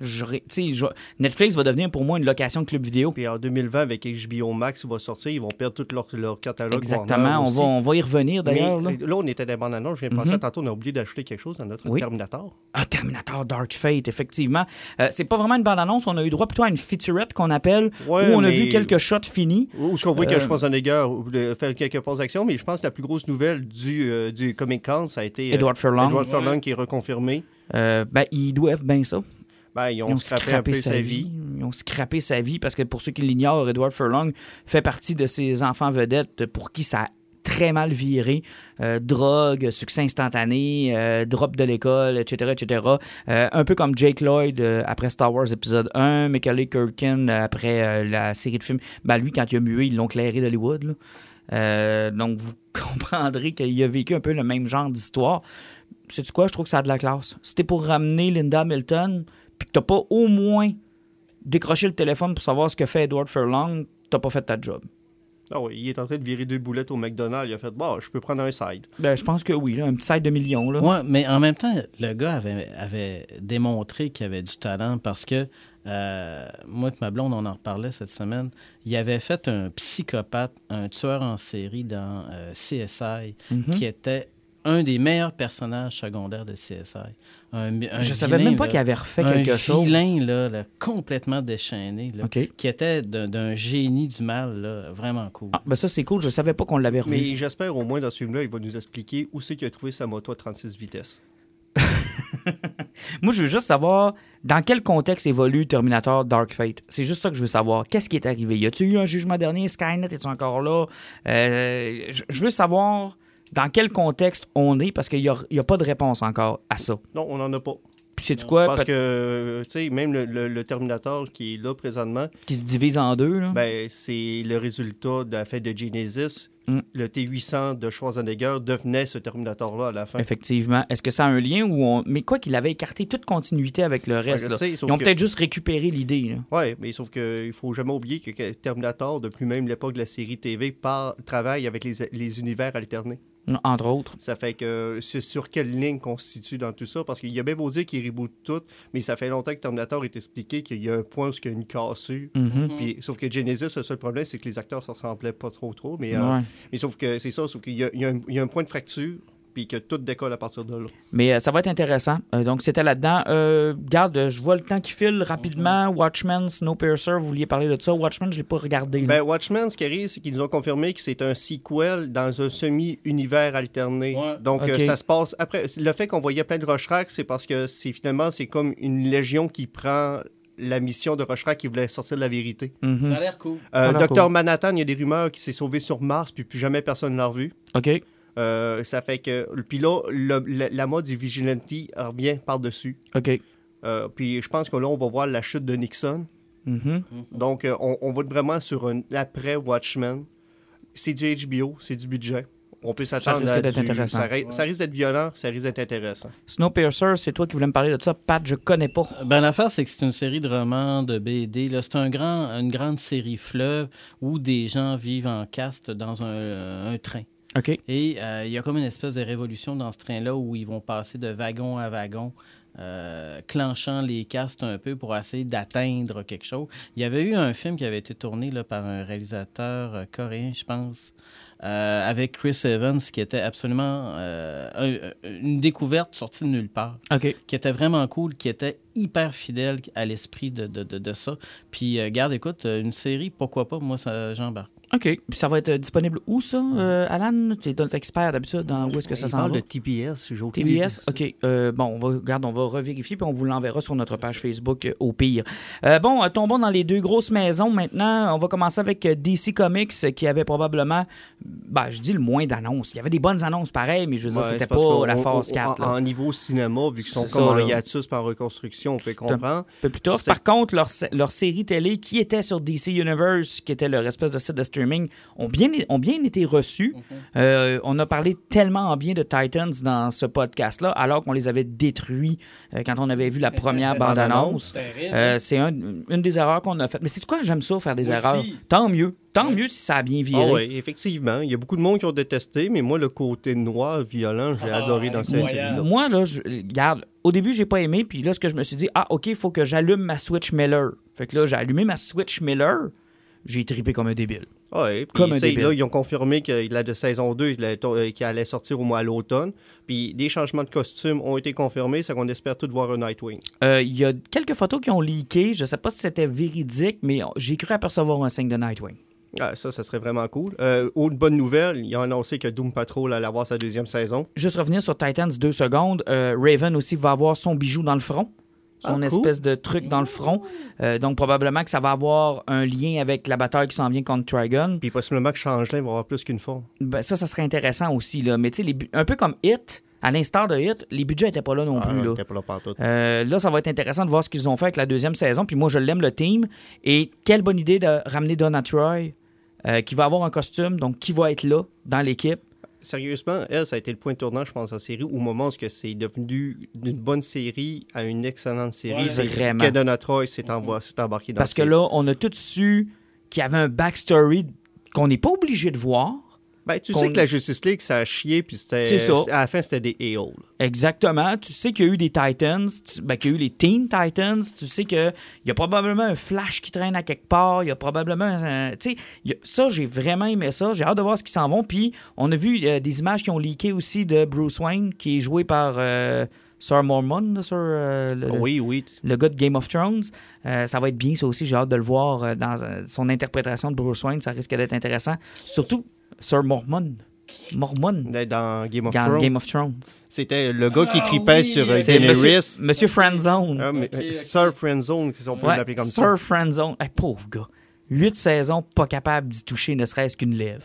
je- Netflix va devenir pour moi une location de club vidéo. Puis en 2020, avec HBO Max, il va sortir, ils vont perdre tout leur, leur catalogue. Exactement. On va, on va y revenir d'ailleurs. Là. là, on était dans les bandes annonces. Je viens de penser à tantôt, on a oublié d'ajouter quelque chose dans notre Oui. Terminator. Ah, Terminator Dark Fate, effectivement. Euh, c'est pas vraiment une bande-annonce, on a eu droit plutôt à une featurette qu'on appelle, Ouais, où on a vu quelques shots finis. Où est-ce qu'on voit Euh, que Schwarzenegger euh, faire quelques pauses d'action, mais je pense que la plus grosse nouvelle du, euh, du Comic Con, ça a été euh, Edward Furlong. Edward Furlong qui est reconfirmé. Euh, ben, ils doivent bien ça. Ben, ils ont, Ils ont scrappé un peu scrappé sa vie. Ils ont scrappé sa vie parce que pour ceux qui l'ignorent, Edward Furlong fait partie de ces enfants vedettes pour qui ça a très mal viré. Euh, drogue, succès instantané, euh, drop de l'école, etc., etc. Euh, un peu comme Jake Lloyd après Star Wars épisode 1, Macaulay Culkin euh, après la série de films. Ben, lui, quand il a mué, ils l'ont clairé d'Hollywood. donc, vous comprendrez qu'il a vécu un peu le même genre d'histoire. Sais-tu quoi? Je trouve que ça a de la classe. T'es pour ramener Linda Hamilton, puis que t'as pas au moins décroché le téléphone pour savoir ce que fait Edward Furlong, t'as pas fait ta job. Ah oui, il est en train de virer deux boulettes au McDonald's. Il a fait, bon, je peux prendre un side. Ben, je pense que oui, là, un petit side de millions. Là. Ouais, mais en même temps, le gars avait, avait démontré qu'il avait du talent parce que euh, moi et ma blonde, on en reparlait cette semaine. Il avait fait un psychopathe, un tueur en série dans euh, CSI, Mhm. qui était un des meilleurs personnages secondaires de CSI. Un, un Je savais vilain, même pas qu'il avait refait un quelque chose. vilain, là, là, complètement déchaîné, là, qui était d'un génie du mal, là, vraiment cool. Ah, ben ça, c'est cool. Je savais pas qu'on l'avait revu. Mais j'espère au moins dans ce film-là, il va nous expliquer où c'est qu'il a trouvé sa moto à 36 vitesses. Moi, je veux juste savoir dans quel contexte évolue Terminator Dark Fate. C'est juste ça que je veux savoir. Qu'est-ce qui est arrivé? Y a-tu eu un jugement dernier? Skynet, est encore là? Euh, je veux savoir dans quel contexte on est parce qu'il n'y a, pas de réponse encore à ça. Non, on n'en a pas. Puis c'est-tu quoi? Parce que, tu sais, même le, le- le Terminator qui est là présentement, Qui se divise en deux, là? ben, c'est le résultat de la fête de Genesis. Mm. Le T-800 de Schwarzenegger devenait ce Terminator-là à la fin. Effectivement. Est-ce que ça a un lien ou on... Mais quoi qu'il avait écarté toute continuité avec le reste, là. sais, Ils ont que- peut-être juste récupéré l'idée, là. Ouais, mais sauf qu'il faut jamais oublier que, que Terminator, depuis même l'époque de la série TV, par, travaille avec les, les univers alternés. Entre autres. Ça fait que c'est sur quelle ligne qu'on se situe dans tout ça? Parce qu'il y a bien beau dire qu'il reboot tout, mais ça fait longtemps que Terminator est expliqué qu'il y a un point où il y a une cassure. Mhm. Puis, sauf que Genesis, le seul problème, c'est que les acteurs se ressemblaient pas trop trop. Mais, euh, mais sauf que c'est ça, sauf qu'il y a un point de fracture. Puis que tout décolle à partir de là. Mais euh, ça va être intéressant. Euh, donc, c'était là-dedans. Euh, garde, euh, je vois le temps qui file rapidement. Watchmen, Snowpiercer, vous vouliez parler de ça. Watchmen, je l'ai pas regardé. Ben, Watchmen, ce qui arrive, c'est qu'ils nous ont confirmé que c'est un sequel dans un semi-univers alterné. Ouais. Donc, euh, ça se passe après. Le fait qu'on voyait plein de Rocherac, c'est parce que c'est finalement, c'est comme une légion qui prend la mission de Rocherac qui voulait sortir de la vérité. Mhm. Ça a l'air cool. Euh, Docteur cool. Manhattan, il y a des rumeurs qu'il s'est sauvé sur Mars, puis plus jamais personne ne l'a revu. OK. Euh, ça fait que. Puis là, le- la, la mode du Vigilante revient par-dessus. OK. Euh, puis je pense que là, on va voir la chute de Nixon. Mhm. Donc, euh, on, on va être vraiment sur un après-Watchmen. C'est du HBO, c'est du budget. On peut s'attendre risque à d'être du... intéressant. Ça, ri- ça risque d'être violent, ça risque d'être intéressant. Snowpiercer, c'est toi qui voulais me parler de ça. Pat, je connais pas. Ben, l'affaire, c'est que c'est une série de romans, de BD. C'est un grand, une grande série fleuve où des gens vivent en caste dans un, un train. Et euh, il y a comme une espèce de révolution dans ce train-là où ils vont passer de wagon à wagon, euh, clenchant les castes un peu pour essayer d'atteindre quelque chose. Il y avait eu un film qui avait été tourné là, par un réalisateur euh, coréen, je pense, euh, avec Chris Evans, qui était absolument un- une découverte sortie de nulle part qui était vraiment cool, qui était hyper fidèle à l'esprit de, de, de, de ça. Puis, garde, écoute, une série, pourquoi pas, moi, ça, j'embarque. OK. Puis ça va être euh, disponible où, ça, euh, Alan? Tu es notre expert d'habitude dans où est-ce que ça s'en parle va? de TPS, j'ai aucune idée. TBS, OK. Euh, bon, on va, regarde, on va revérifier puis on vous l'enverra sur notre page Facebook euh, au pire. Euh, bon, tombons dans les deux grosses maisons maintenant. On va commencer avec DC Comics qui avait probablement, ben, je dis le moins d'annonces. Il y avait des bonnes annonces pareilles, mais je veux dire, Ouais, c'était c'est parce pas la on- 4. En, niveau cinéma, vu qu'ils sont comme ça, en hiatus par reconstruction, on peut comprendre. un peu plus tough. C'est- Par contre, leur, leur série télé qui était sur DC Universe, qui était leur espèce de site de streaming, ont bien, ont bien été reçus. Euh, on a parlé tellement en bien de Titans dans ce podcast-là, alors qu'on les avait détruits euh, quand on avait vu la première bande-annonce. Euh, c'est un- une des erreurs qu'on a faites. Mais c'est quoi? J'aime ça, faire des erreurs? Tant mieux. Tant mieux si ça a bien viré. Ah oui, effectivement. Il y a beaucoup de monde qui ont détesté, mais moi, le côté noir, violent, j'ai Ah, adoré dans cette série-là. Moi, là, je, regarde, au début, j'ai pas aimé, puis là, ce que je me suis dit, ah, OK, il faut que j'allume ma Switch Miller. Fait que là, j'ai allumé ma Switch Miller, j'ai trippé comme un débile. Ouais, puis, Comme un là, ils ont confirmé que la de saison 2 il allait to- euh, qu'il allait sortir au mois à l'automne. Puis des changements de costumes ont été confirmés, c'est qu'on espère tout voir un Nightwing. Euh, Il y a quelques photos qui ont leaké, je sais pas si c'était véridique, mais j'ai cru apercevoir un signe de Nightwing. Ah, ça, ça serait vraiment cool. Euh, autre bonne nouvelle, ils ont annoncé que Doom Patrol allait avoir sa deuxième saison. Juste revenir sur Titans deux secondes, euh, Raven aussi va avoir son bijou dans le front. Son Ah, cool. espèce de truc dans le front. Euh, donc, probablement que ça va avoir un lien avec la bataille qui s'en vient contre Trigon. Puis possiblement que Changelin va avoir plus qu'une forme. Ben, ça, ça serait intéressant aussi. Là. Mais tu sais, un peu comme Hit, à l'instar de Hit, les budgets n'étaient pas là non Ah, plus. Là. pas là. Euh, là, ça va être intéressant de voir ce qu'ils ont fait avec la deuxième saison. Puis moi, je l'aime, le team. Et quelle bonne idée de ramener Donna Troy, euh, qui va avoir un costume, donc qui va être là dans l'équipe. Sérieusement, elle, ça a été le point tournant, je pense, de la série, au moment où ce que c'est devenu d'une bonne série à une excellente série. Ouais, vraiment. que Donna Troy s'est envo- s'est embarqué dans Parce que là, on a tout su qu'il y avait un backstory qu'on n'est pas obligé de voir. Ben, tu sais que la Justice League, ça a chié, puis c'était. C'est ça. À la fin, c'était des a-holes. Exactement. Tu sais qu'il y a eu des Titans, tu- ben, qu'il y a eu les Teen Titans. Tu sais qu'il y a probablement un Flash qui traîne à quelque part. Il y a probablement. un- tu sais, a- ça, j'ai vraiment aimé ça. J'ai hâte de voir ce qu'ils s'en vont. Puis, on a vu euh, des images qui ont leaké aussi de Bruce Wayne, qui est joué par euh, Sir Mormon, là, sur, euh, le, Oui, oui. le gars de Game of Thrones. Euh, ça va être bien, ça aussi. J'ai hâte de le voir euh, dans son interprétation de Bruce Wayne. Ça risque d'être intéressant. Surtout Sir Mormon. Mormon. Dans Game of Dans Thrones. Game of Thrones. C'était le gars qui Ah tripait oui, sur euh, c'est Monsieur, Daenerys. Monsieur Friendzone. Ah, mais, ok. Sir Friendzone, si on peut Ouais, l'appeler comme Sir ça. Friendzone. Hey, pauvre gars. Huit saisons, pas capable d'y toucher ne serait-ce qu'une lèvre.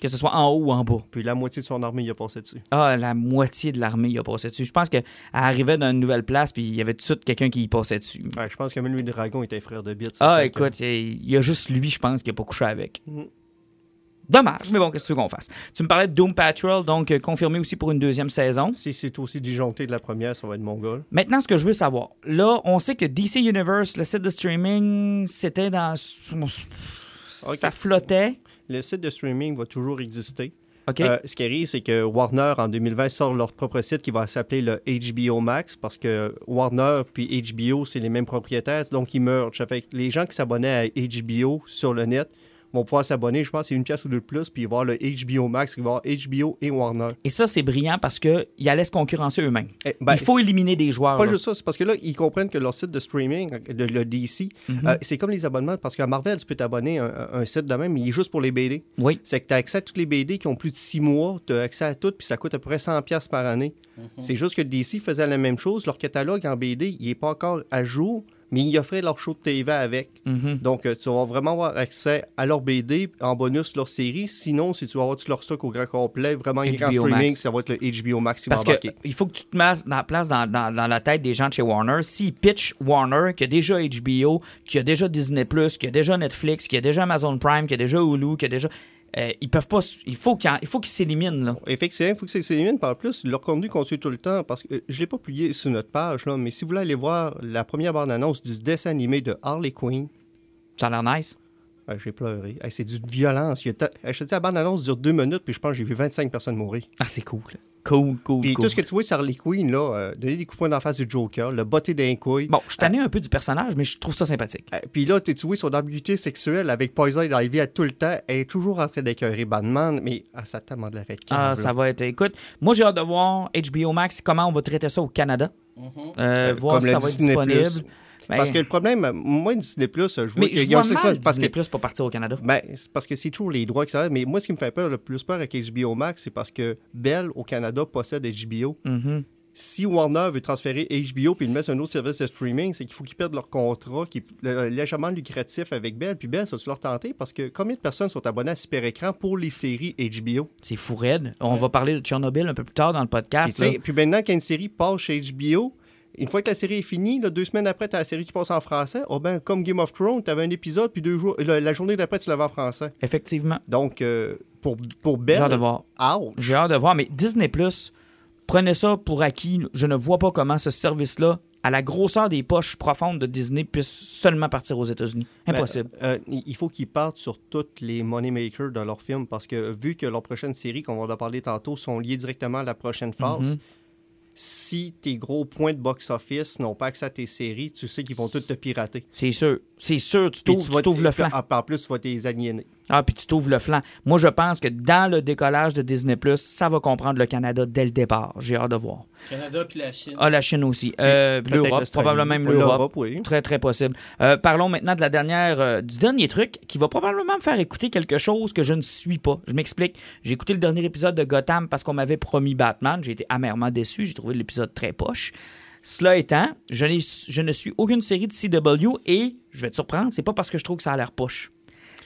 Que ce soit en haut ou en bas. Puis la moitié de son armée, il a passé dessus. Ah, la moitié de l'armée y a passé dessus. Je pense qu'elle arrivait dans une nouvelle place, puis il y avait tout de suite quelqu'un qui y passait dessus. Ouais, je pense que même lui, le dragon, était frère de Bits. Ah, que- écoute, il y a juste lui, je pense, qui a pas couché avec. Mhm. Dommage, mais bon, qu'est-ce que tu veux qu'on fasse? Tu me parlais de Doom Patrol, donc euh, confirmé aussi pour une deuxième saison. Si c'est aussi disjoncté de la première, ça va être mongol. Maintenant, ce que je veux savoir, là, on sait que DC Universe, le site de streaming, c'était dans. Ça flottait. Le site de streaming va toujours exister. Euh, ce qui arrive, c'est que Warner, en 2020, sort leur propre site qui va s'appeler le HBO Max parce que Warner puis HBO, c'est les mêmes propriétaires, donc ils mergent. Ça fait que les gens qui s'abonnaient à HBO sur le net vont pouvoir s'abonner. Je pense que c'est une pièce ou deux de plus, puis il va y avoir le HBO Max, il va y avoir HBO et Warner. Et ça, c'est brillant parce qu'ils allaient se concurrencer eux-mêmes. Eh, ben, Il faut éliminer des joueurs. Pas là. juste ça, c'est parce que là, ils comprennent que leur site de streaming, le, le DC, Mhm. euh, c'est comme les abonnements, parce qu'à Marvel, tu peux t'abonner à un, un site de même, mais il est juste pour les BD. Oui. C'est que tu as accès à toutes les BD qui ont plus de six mois, tu as accès à toutes, puis ça coûte à peu près 100$ piastres par année. C'est juste que DC faisait la même chose. Leur catalogue en BD, il n'est pas encore à jour, mais ils offraient leur show de TV avec. Mhm. Donc, euh, tu vas vraiment avoir accès à leur BD, en bonus leur série. Sinon, si tu vas avoir tout leur stock au grand complet, vraiment en grand HBO streaming, Max. ça va être le HBO Max qui va Parce que il faut que tu te mettes dans la place dans, dans- dans la tête des gens de chez Warner. S'ils pitchent Warner, qui a déjà HBO, qui a déjà Disney+, qui a déjà Netflix, qui a déjà Amazon Prime, qui a déjà Hulu, qui a déjà... euh, ils peuvent pas... Il faut qu'ils qu'ils s'éliminent, là. Effectivement, il faut que ça s'élimine. Par plus, leur contenu continue tout le temps. Parce que euh, je ne l'ai pas publié sur notre page, là, mais si vous voulez aller voir la première bande-annonce du dessin animé de Harley Quinn, Ça a l'air nice. euh, j'ai pleuré. Hey, c'est d'une violence. A ta- la bande-annonce dure deux minutes, puis je pense que j'ai vu 25 personnes mourir. Ah, c'est cool. Cool, cool, Puis cool. tout ce que tu vois sur Harley Quinn, là, euh, donner des coups de poing d'en face du Joker, le botter d'un couille. Bon, je tanné un peu du personnage, mais je trouve ça sympathique. Euh, Puis là, tu vois son ambiguïté sexuelle avec Poison Ivy à tout le temps. Elle est toujours en train d'écœurer Batman, mais ah, ça t'a de l'arrêt de Ah, ça va être... Écoute, moi, j'ai hâte de voir HBO Max, comment on va traiter ça au Canada. Euh, voir Comme si ça va être disponible. Parce que le problème, moi, Disney Plus, je vois qu'il je y a ça, parce que Plus pour partir au Canada. Ben, c'est parce que c'est toujours les droits qui s'arrêtent. Mais moi, ce qui me fait peur, le plus peur avec HBO Max, c'est parce que Bell, au Canada, possède HBO. Mhm. Si Warner veut transférer HBO puis le mettre sur un autre service de streaming, c'est qu'il faut qu'ils perdent leur contrat qui est légèrement lucratif avec Bell. Puis Bell, ça tu leur tenter parce que combien de personnes sont abonnées à Super Écran pour les séries HBO? C'est fou raide. On va parler de Tchernobyl un peu plus tard dans le Puis, podcast. là. puis maintenant qu'une série passe chez HBO, une fois que la série est finie, là, deux semaines après, tu as la série qui passe en français. Oh ben, comme Game of Thrones, tu avais un épisode, puis deux jours, la, la journée d'après, tu l'avais en français. Effectivement. Donc, euh, pour, pour J'ai Bell, hâte de voir. J'ai hâte de voir. Mais Disney Plus, prenez ça pour acquis. Je ne vois pas comment ce service-là, à la grosseur des poches profondes de Disney, puisse seulement partir aux États-Unis. Impossible. Ben, euh, il faut qu'ils partent sur toutes les moneymakers de leurs films parce que vu que leurs prochaines séries, qu'on va en parler tantôt, sont liées directement à la prochaine phase, Mhm. Si tes gros points de box-office n'ont pas accès à tes séries, tu sais qu'ils vont toutes te pirater. C'est sûr. C'est sûr. Tu t'ouvres le flanc. En, plus, tu vas t'es aliéner. Ah, puis tu t'ouvres le flanc. Moi, je pense que dans le décollage de Disney Plus, ça va comprendre le Canada dès le départ. J'ai hâte de voir. Canada puis la Chine. Ah, la Chine aussi. Euh, L'Europe, probablement même l'Europe. oui. Très, très possible. Euh, parlons maintenant de la dernière, euh, du dernier truc qui va probablement me faire écouter quelque chose que je ne suis pas. Je m'explique. J'ai écouté le dernier épisode de Gotham parce qu'on m'avait promis Batman. J'ai été amèrement déçu. J'ai trouvé l'épisode très poche. Cela étant, je ne suis aucune série de CW et, je vais te surprendre, c'est pas parce que je trouve que ça a l'air poche.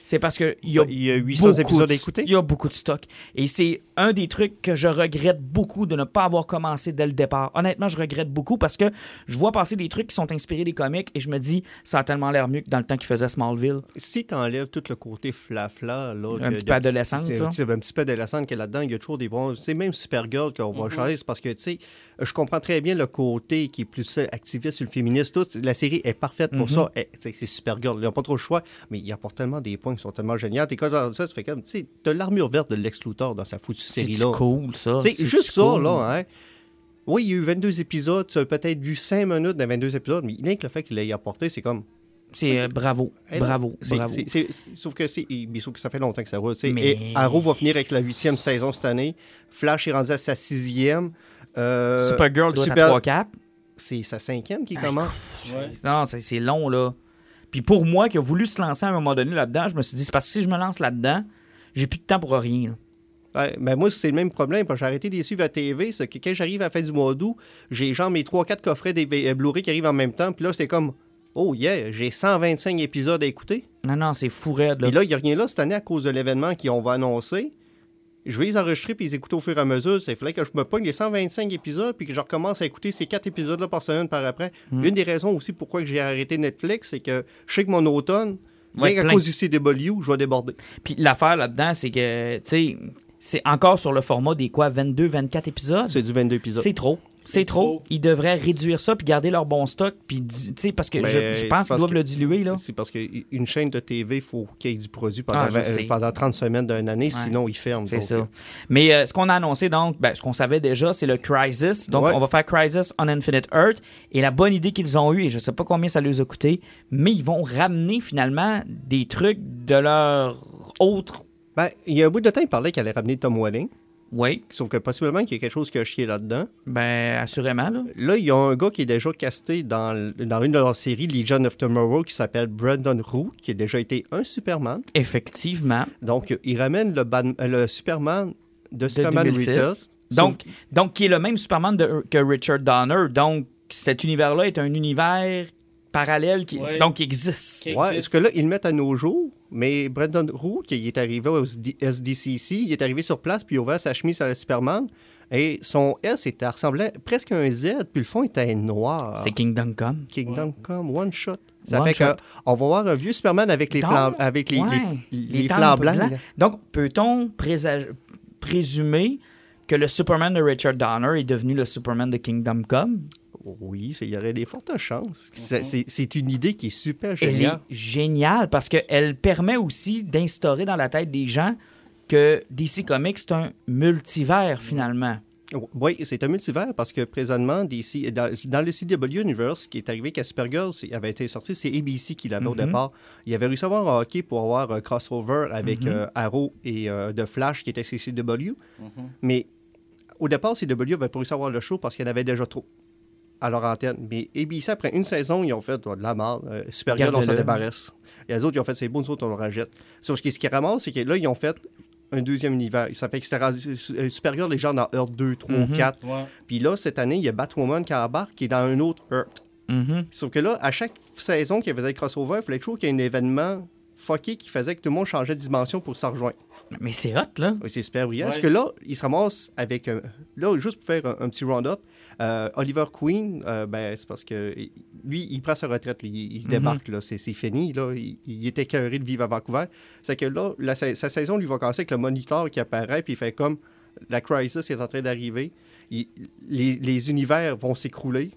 C'est parce qu'il y a Il y a 800 beaucoup épisodes de- à écouter? Il y a beaucoup de stock. Et c'est un des trucs que je regrette beaucoup de ne pas avoir commencé dès le départ. Honnêtement, je regrette beaucoup parce que je vois passer des trucs qui sont inspirés des comics et je me dis, ça a tellement l'air mieux que dans le temps qu'ils faisaient Smallville. Si tu enlèves tout le côté flafla, là, Un de- petit de- peu adolescente, là. Un petit, un petit peu adolescente qu'il y a là-dedans, il y a toujours des bons. Tu sais, même Supergirl qu'on va changer, c'est parce que, tu sais, je comprends très bien le côté qui est plus euh, activiste sur le féministe. Tout. La série est parfaite pour Mm-hmm. ça. Eh, c'est Supergirl. Ils n'ont pas trop le choix, mais il apporte tellement des points qui sont tellement quand tu regardes ça, ça fait comme, tu sais, t'as l'armure verte de Lex Luthor dans sa foutue C'est série-là. cool, ça? C'est juste ça, cool? là, hein. Oui, il y a eu 22 épisodes, tu as peut-être vu 5 minutes dans 22 épisodes, mais rien que le fait qu'il l'ait apporté, c'est comme. C'est euh, bravo, Eh bravo, c'est- bravo. c'est- c'est- c'est- sauf, que c'est, sauf que ça fait longtemps que ça roule. Mais- Et Arrow va finir avec la huitième saison cette année. Flash est rendu à sa sixième. Euh, Supergirl doit Super- être à 3-4. C'est sa cinquième qui commence. Ouais. Non, c'est c'est long, là. Puis pour moi, qui a voulu se lancer à un moment donné là-dedans, je me suis dit, c'est parce que si je me lance là-dedans, j'ai plus de temps pour rien. là. Ouais, ben moi, c'est le même problème. J'ai arrêté de les suivre à TV. C'est que quand j'arrive à la fin du mois d'août, j'ai genre mes 3-4 coffrets des euh, Blu-ray qui arrivent en même temps. Puis là, c'est comme, oh yeah, j'ai 125 épisodes à écouter. Non, non, c'est fou raide, là. Et là, il n'y a rien là cette année à cause de l'événement qu'on va annoncer. Je vais les enregistrer puis les écouter au fur et à mesure. Il fallait que je me pogne les 125 épisodes puis que je recommence à écouter ces quatre épisodes-là par semaine par après. Hmm. Une des raisons aussi pourquoi j'ai arrêté Netflix, c'est que je sais que mon automne, rien qu'à cause du CW, je vais déborder. Puis l'affaire là-dedans, c'est que, tu sais, c'est encore sur le format des quoi, 22, 24 épisodes? C'est du 22 épisodes. C'est trop. C'est trop. trop. Ils devraient réduire ça puis garder leur bon stock. Puis, parce que Ben, je, pense qu'ils doivent que- le diluer, là. C'est parce qu'une chaîne de TV, il faut qu'il y ait du produit pendant, Ah, je vingt- sais. euh, pendant 30 semaines d'une année, Ouais. sinon ils ferment. C'est ça. euh, Mais euh, ce qu'on a annoncé, donc, ben, ce qu'on savait déjà, c'est le Crisis. Donc, Ouais. on va faire Crisis on Infinite Earth. Et la bonne idée qu'ils ont eue, et je sais pas combien ça les a coûté, mais ils vont ramener finalement des trucs de leur autre. Ben, il y a un bout de temps, il parlait qu'elle allait ramener Tom Welling. Oui, Sauf que possiblement qu'il y a quelque chose qui a chié là-dedans. ben, assurément, là. Là, il y a un gars qui est déjà casté dans, dans une de leurs séries, Legion of Tomorrow, qui s'appelle Brandon Root, qui a déjà été un Superman. Effectivement. Donc, il ramène le, Ban- euh, le Superman de De Superman 2006. Returns. Donc, donc, qui est le même Superman de- que Richard Donner. Donc, cet univers-là est un univers parallèle qui, Ouais. donc, qui existe. Qui Ouais, est-ce que là, ils le mettent à nos jours, mais Brandon Root, qui est arrivé au SD- SDCC, il est arrivé sur place, puis il a ouvert sa chemise à la Superman, et son S était ressemblait presque à un Z, puis le fond était noir. C'est Kingdom Come. Kingdom Come, one shot. Ça One fait shot. qu'on va voir un vieux Superman avec les, Donc, flammes, avec les, ouais, les, les les tempes flammes blancs. Donc, peut-on présumer que le Superman de Richard Donner est devenu le Superman de Kingdom Come? Oui, c'est- il y aurait des fortes chances. C'est- C'est une idée qui est super Elle géniale. est géniale parce qu'elle permet aussi d'instaurer dans la tête des gens que DC Comics, c'est un multivers finalement. Oui, c'est un multivers parce que présentement, DC, dans, dans le CW Universe, ce qui est arrivé qu'à Supergirl avait été sorti, c'est ABC qui l'avait au Mhm. départ. Il avait réussi à avoir un hockey pour avoir un crossover avec Mhm. euh, Arrow et euh, The Flash qui était CCW. Mhm. Mais au départ, CW avait pas réussi à avoir le show parce qu'il y en avait déjà trop à leur antenne. Mais ABC, après une saison, ils ont fait oh, de la merde. Euh, Supergirl, on s'en débarrasse. Et les autres, ils ont fait c'est bon, nous autres, on le rejette. Sauf que ce qui ramasse, c'est que là, ils ont fait un deuxième univers. Ça fait que c'était euh, Supergirl, les gens dans Earth 2, 3, Mhm. 4. Ouais. Puis là, cette année, il y a Batwoman qui embarque, qui est dans un autre Earth. Mhm. Sauf que là, à chaque saison qu'il faisait crossover, il fallait toujours qu'il y ait un événement fucké qui faisait que tout le monde changeait de dimension pour se rejoindre. Mais c'est hot, là. Oui, c'est super brillant. Ouais. Parce que là, il se ramasse avec. un- là, juste pour faire un, un petit round-up, euh, Oliver Queen, euh, ben, c'est parce que lui, il prend sa retraite, lui, il, il Mhm. débarque, là, c'est fini. Là, il, il était écœuré de vivre à Vancouver. C'est que là, la sa, sa saison lui va commencer avec le moniteur qui apparaît, puis il fait comme la crisis est en train d'arriver. Les, les univers vont s'écrouler,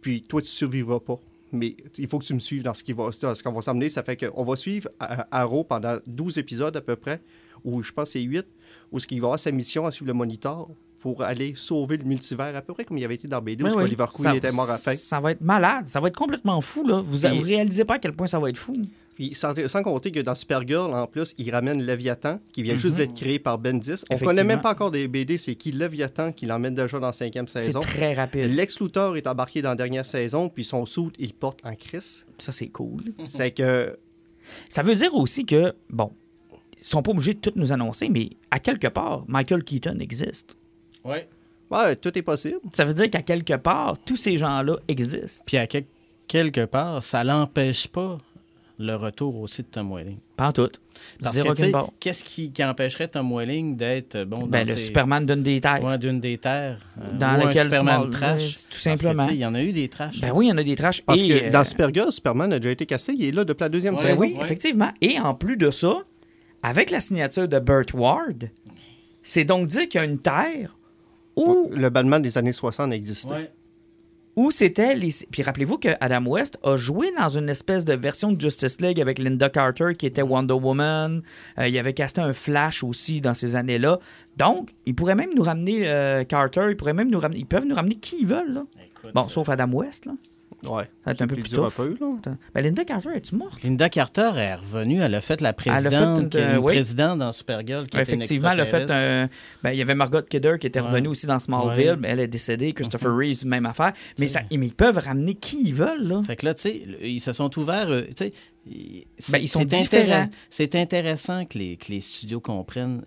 puis toi, tu survivras pas. Mais il faut que tu me suives dans ce qui va- dans ce qu'on va s'emmener. Ça fait qu'on va suivre Arrow pendant 12 épisodes à peu près, ou je pense que c'est 8, où ce qu'il va avoir sa mission à suivre le moniteur pour aller sauver le multivers, à peu près comme il avait été dans BD, où Oui, Ça- était mort à fin. Ça va être malade. Ça va être complètement fou, là. Vous, vous réalisez pas à quel point ça va être fou. Puis sans, sans compter que dans Supergirl, en plus, il ramène Léviathan, qui vient juste Mhm. d'être créé par Bendis. On Effectivement. connaît même pas encore des BD, c'est qui Léviathan qui l'emmène déjà dans la cinquième C'est saison. très rapide. Lex Luthor est embarqué dans la dernière saison, puis son suit, il porte en crise. Ça, c'est cool. C'est que Ça veut dire aussi que, bon, ils sont pas obligés de tout nous annoncer, mais à quelque part, Michael Keaton existe. Ouais. ouais, tout est possible. Ça veut dire qu'à quelque part, tous ces gens-là existent. Puis à quel- quelque part, ça l'empêche pas le retour aussi de Tom Welling. Pas en tout. Parce Zéro que, tu sais, aucune barre. qu'est-ce qui, qui empêcherait Tom Welling d'être euh, bon dans Ben, le ses- Superman donne des terres. Ouais, d'une des terres. euh, Dans ou lequel un Superman trash. tout Parce que, simplement. tu sais, Il y en a eu des trash. Ben oui, il y en a des trashs. Parce et, que euh, dans Supergirl, Superman a déjà été cassé, il est là depuis la deuxième Ouais, ben saison. oui, Ouais. effectivement. Et en plus de ça, avec la signature de Burt Ward, c'est donc dire qu'il y a une terre où Le Batman des années 60 existait. Ouais. où c'était les. Puis rappelez-vous que Adam West a joué dans une espèce de version de Justice League avec Linda Carter qui était Wonder Woman. Euh, il avait casté un Flash aussi dans ces années-là. Donc, ils pourraient même nous ramener euh, Carter, ils pourraient même nous ramener. Ils peuvent nous ramener qui ils veulent, là. Écoute, Bon, euh, sauf Adam West, là. Ouais. Ça va être un peu Plus plus tough. peu, là. Ben, Linda Carter, es-tu morte? Linda Carter est revenue, elle a fait la présidente, une- qui est une euh, oui. présidente dans Supergirl. Qui Effectivement, elle a fait un. Ben, il y avait Margot Kidder qui était Ouais. revenue aussi dans Smallville, Ouais. mais elle est décédée. Christopher Reeves, même affaire. Mais, C'est- ça, mais ils peuvent ramener qui ils veulent, là. Fait que là, tu sais, ils se sont ouverts, euh, tu sais, Ben, ils sont c'est différents. intéress- C'est intéressant que les, que les studios comprennent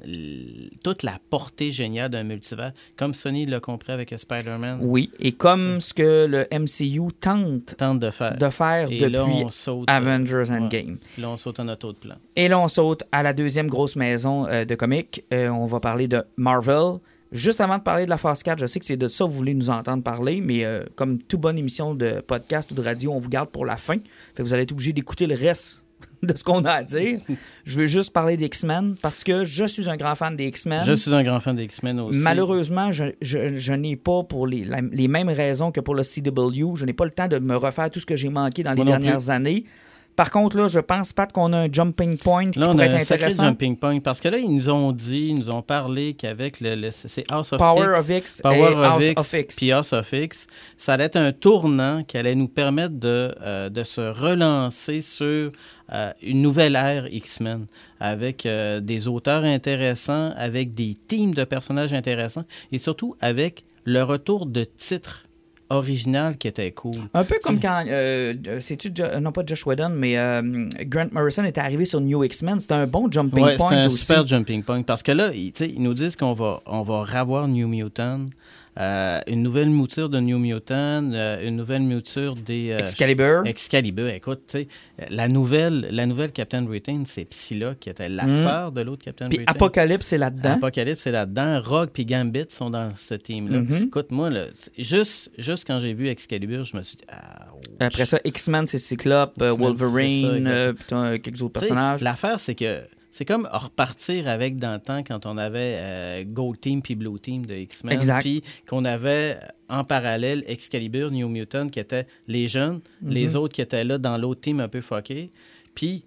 toute la portée géniale d'un multivers, comme Sony l'a compris avec Spider-Man, Oui, et comme ce que le MCU tente tente de faire. de faire Et depuis là, on saute, euh, Avengers ouais. Endgame. là, on saute un autre plan. Et là, on saute à la deuxième grosse maison euh, de comics. Euh, on va parler de Marvel. Juste avant de parler de la phase 4, je sais que c'est de ça que vous voulez nous entendre parler, mais euh, comme toute bonne émission de podcast ou de radio, on vous garde pour la fin. Fait que vous allez être obligé d'écouter le reste de ce qu'on a à dire. je veux juste parler des X-Men parce que je suis un grand fan des X-Men. Je suis un grand fan des X-Men aussi. Malheureusement, je, je- je n'ai pas, pour les, la- les mêmes raisons que pour le CW, je n'ai pas le temps de me refaire tout ce que j'ai manqué dans les Moi dernières années. Par contre, là, je pense pas qu'on a un jumping point qui Là, on pourrait a être un sacré intéressant. jumping point parce que là, ils nous ont dit, ils nous ont parlé qu'avec le, le- c'est House of Power X, of X Power et of House X, of X. puis House of X, ça allait être un tournant qui allait nous permettre de, euh, de se relancer sur euh, une nouvelle ère X-Men avec euh, des auteurs intéressants, avec des teams de personnages intéressants et surtout avec le retour de titres original qui était cool. Un peu comme quand, euh, c'est-tu, non pas Josh Whedon, mais euh, Grant Morrison était arrivé sur New X-Men. C'était un bon jumping Ouais, point c'est un aussi. super jumping point parce que là, ils, ils nous disent qu'on va, on va revoir New Mutant, euh, une nouvelle mouture de New Mutant, euh, une nouvelle mouture des euh, Excalibur. Excalibur. Écoute, tu sais, la nouvelle, la nouvelle Captain Britain, c'est Psylocke qui était la Mhm. sœur de l'autre Captain Puis Britain. Apocalypse est là-dedans. Apocalypse, c'est là-dedans. Rogue puis Gambit sont dans ce team-là. Mhm. Écoute, moi, là, juste, juste quand j'ai vu Excalibur, je me suis dit, ah, oh, Après ça, X-Men, c'est Cyclope, ça, Wolverine, t'as quelques autres personnages. L'affaire, c'est que c'est comme repartir avec dans le temps quand on avait euh, Gold Team puis Blue Team de X-Men. Exact. Puis qu'on avait en parallèle Excalibur, New Mutant, qui étaient les jeunes, Mhm. les autres qui étaient là dans l'autre team un peu fucké. Puis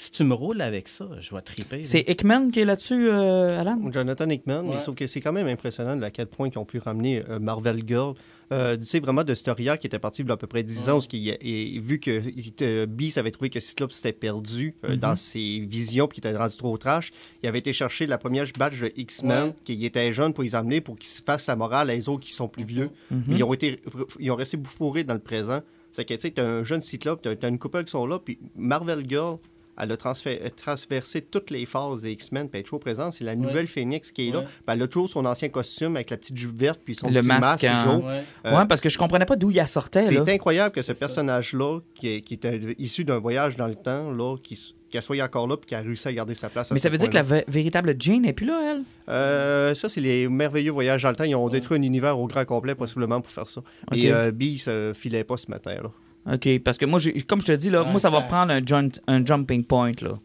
si tu me roules avec ça, je vais triper. C'est Hickman qui est là-dessus, euh, Alan? Jonathan Hickman, Ouais. mais sauf que c'est quand même impressionnant de à quel point ils ont pu ramener euh, Marvel Girl. Euh, tu sais, vraiment de Storia qui était parti il y a à peu près 10 ans, et vu que euh, Beast avait trouvé que Cyclope s'était perdu euh, dans ses visions puis qu'il était rendu trop trash, il avait été chercher la première batch de X-Men, Ouais. qui était jeune pour les amener pour qu'ils se fassent la morale à les autres qui sont plus vieux. Mhm. Mais ils ont été ils ont resté bouffourés dans le présent. C'est que tu sais, t'as un jeune Cyclope, t'as, t'as une couple qui sont là, puis Marvel Girl, elle a transfé- transversé toutes les phases des X-Men, puis elle est toujours présente. C'est la nouvelle Phoenix qui est là. Ouais. Puis elle a toujours son ancien costume avec la petite jupe verte, puis son Le petit masque masque, en- jaune. Ouais. Euh, ouais, parce que je comprenais pas d'où il sortait. c'est incroyable que ce personnage-là, qui, est- qui était issu d'un voyage dans le temps, là, qui, qu'elle soit encore là, puis qu'elle a réussi à garder sa place. à Mais ce ça veut dire que la véritable Jane n'est plus là, elle? Euh, ça, c'est les merveilleux voyages dans le temps. Ils ont détruit un univers au grand complet, possiblement, pour faire ça. Et euh, Beast euh, filait pas ce matin, là. OK, parce que moi, comme je te dis, là, Ouais, moi, ça va prendre un, jump- un jumping point, là.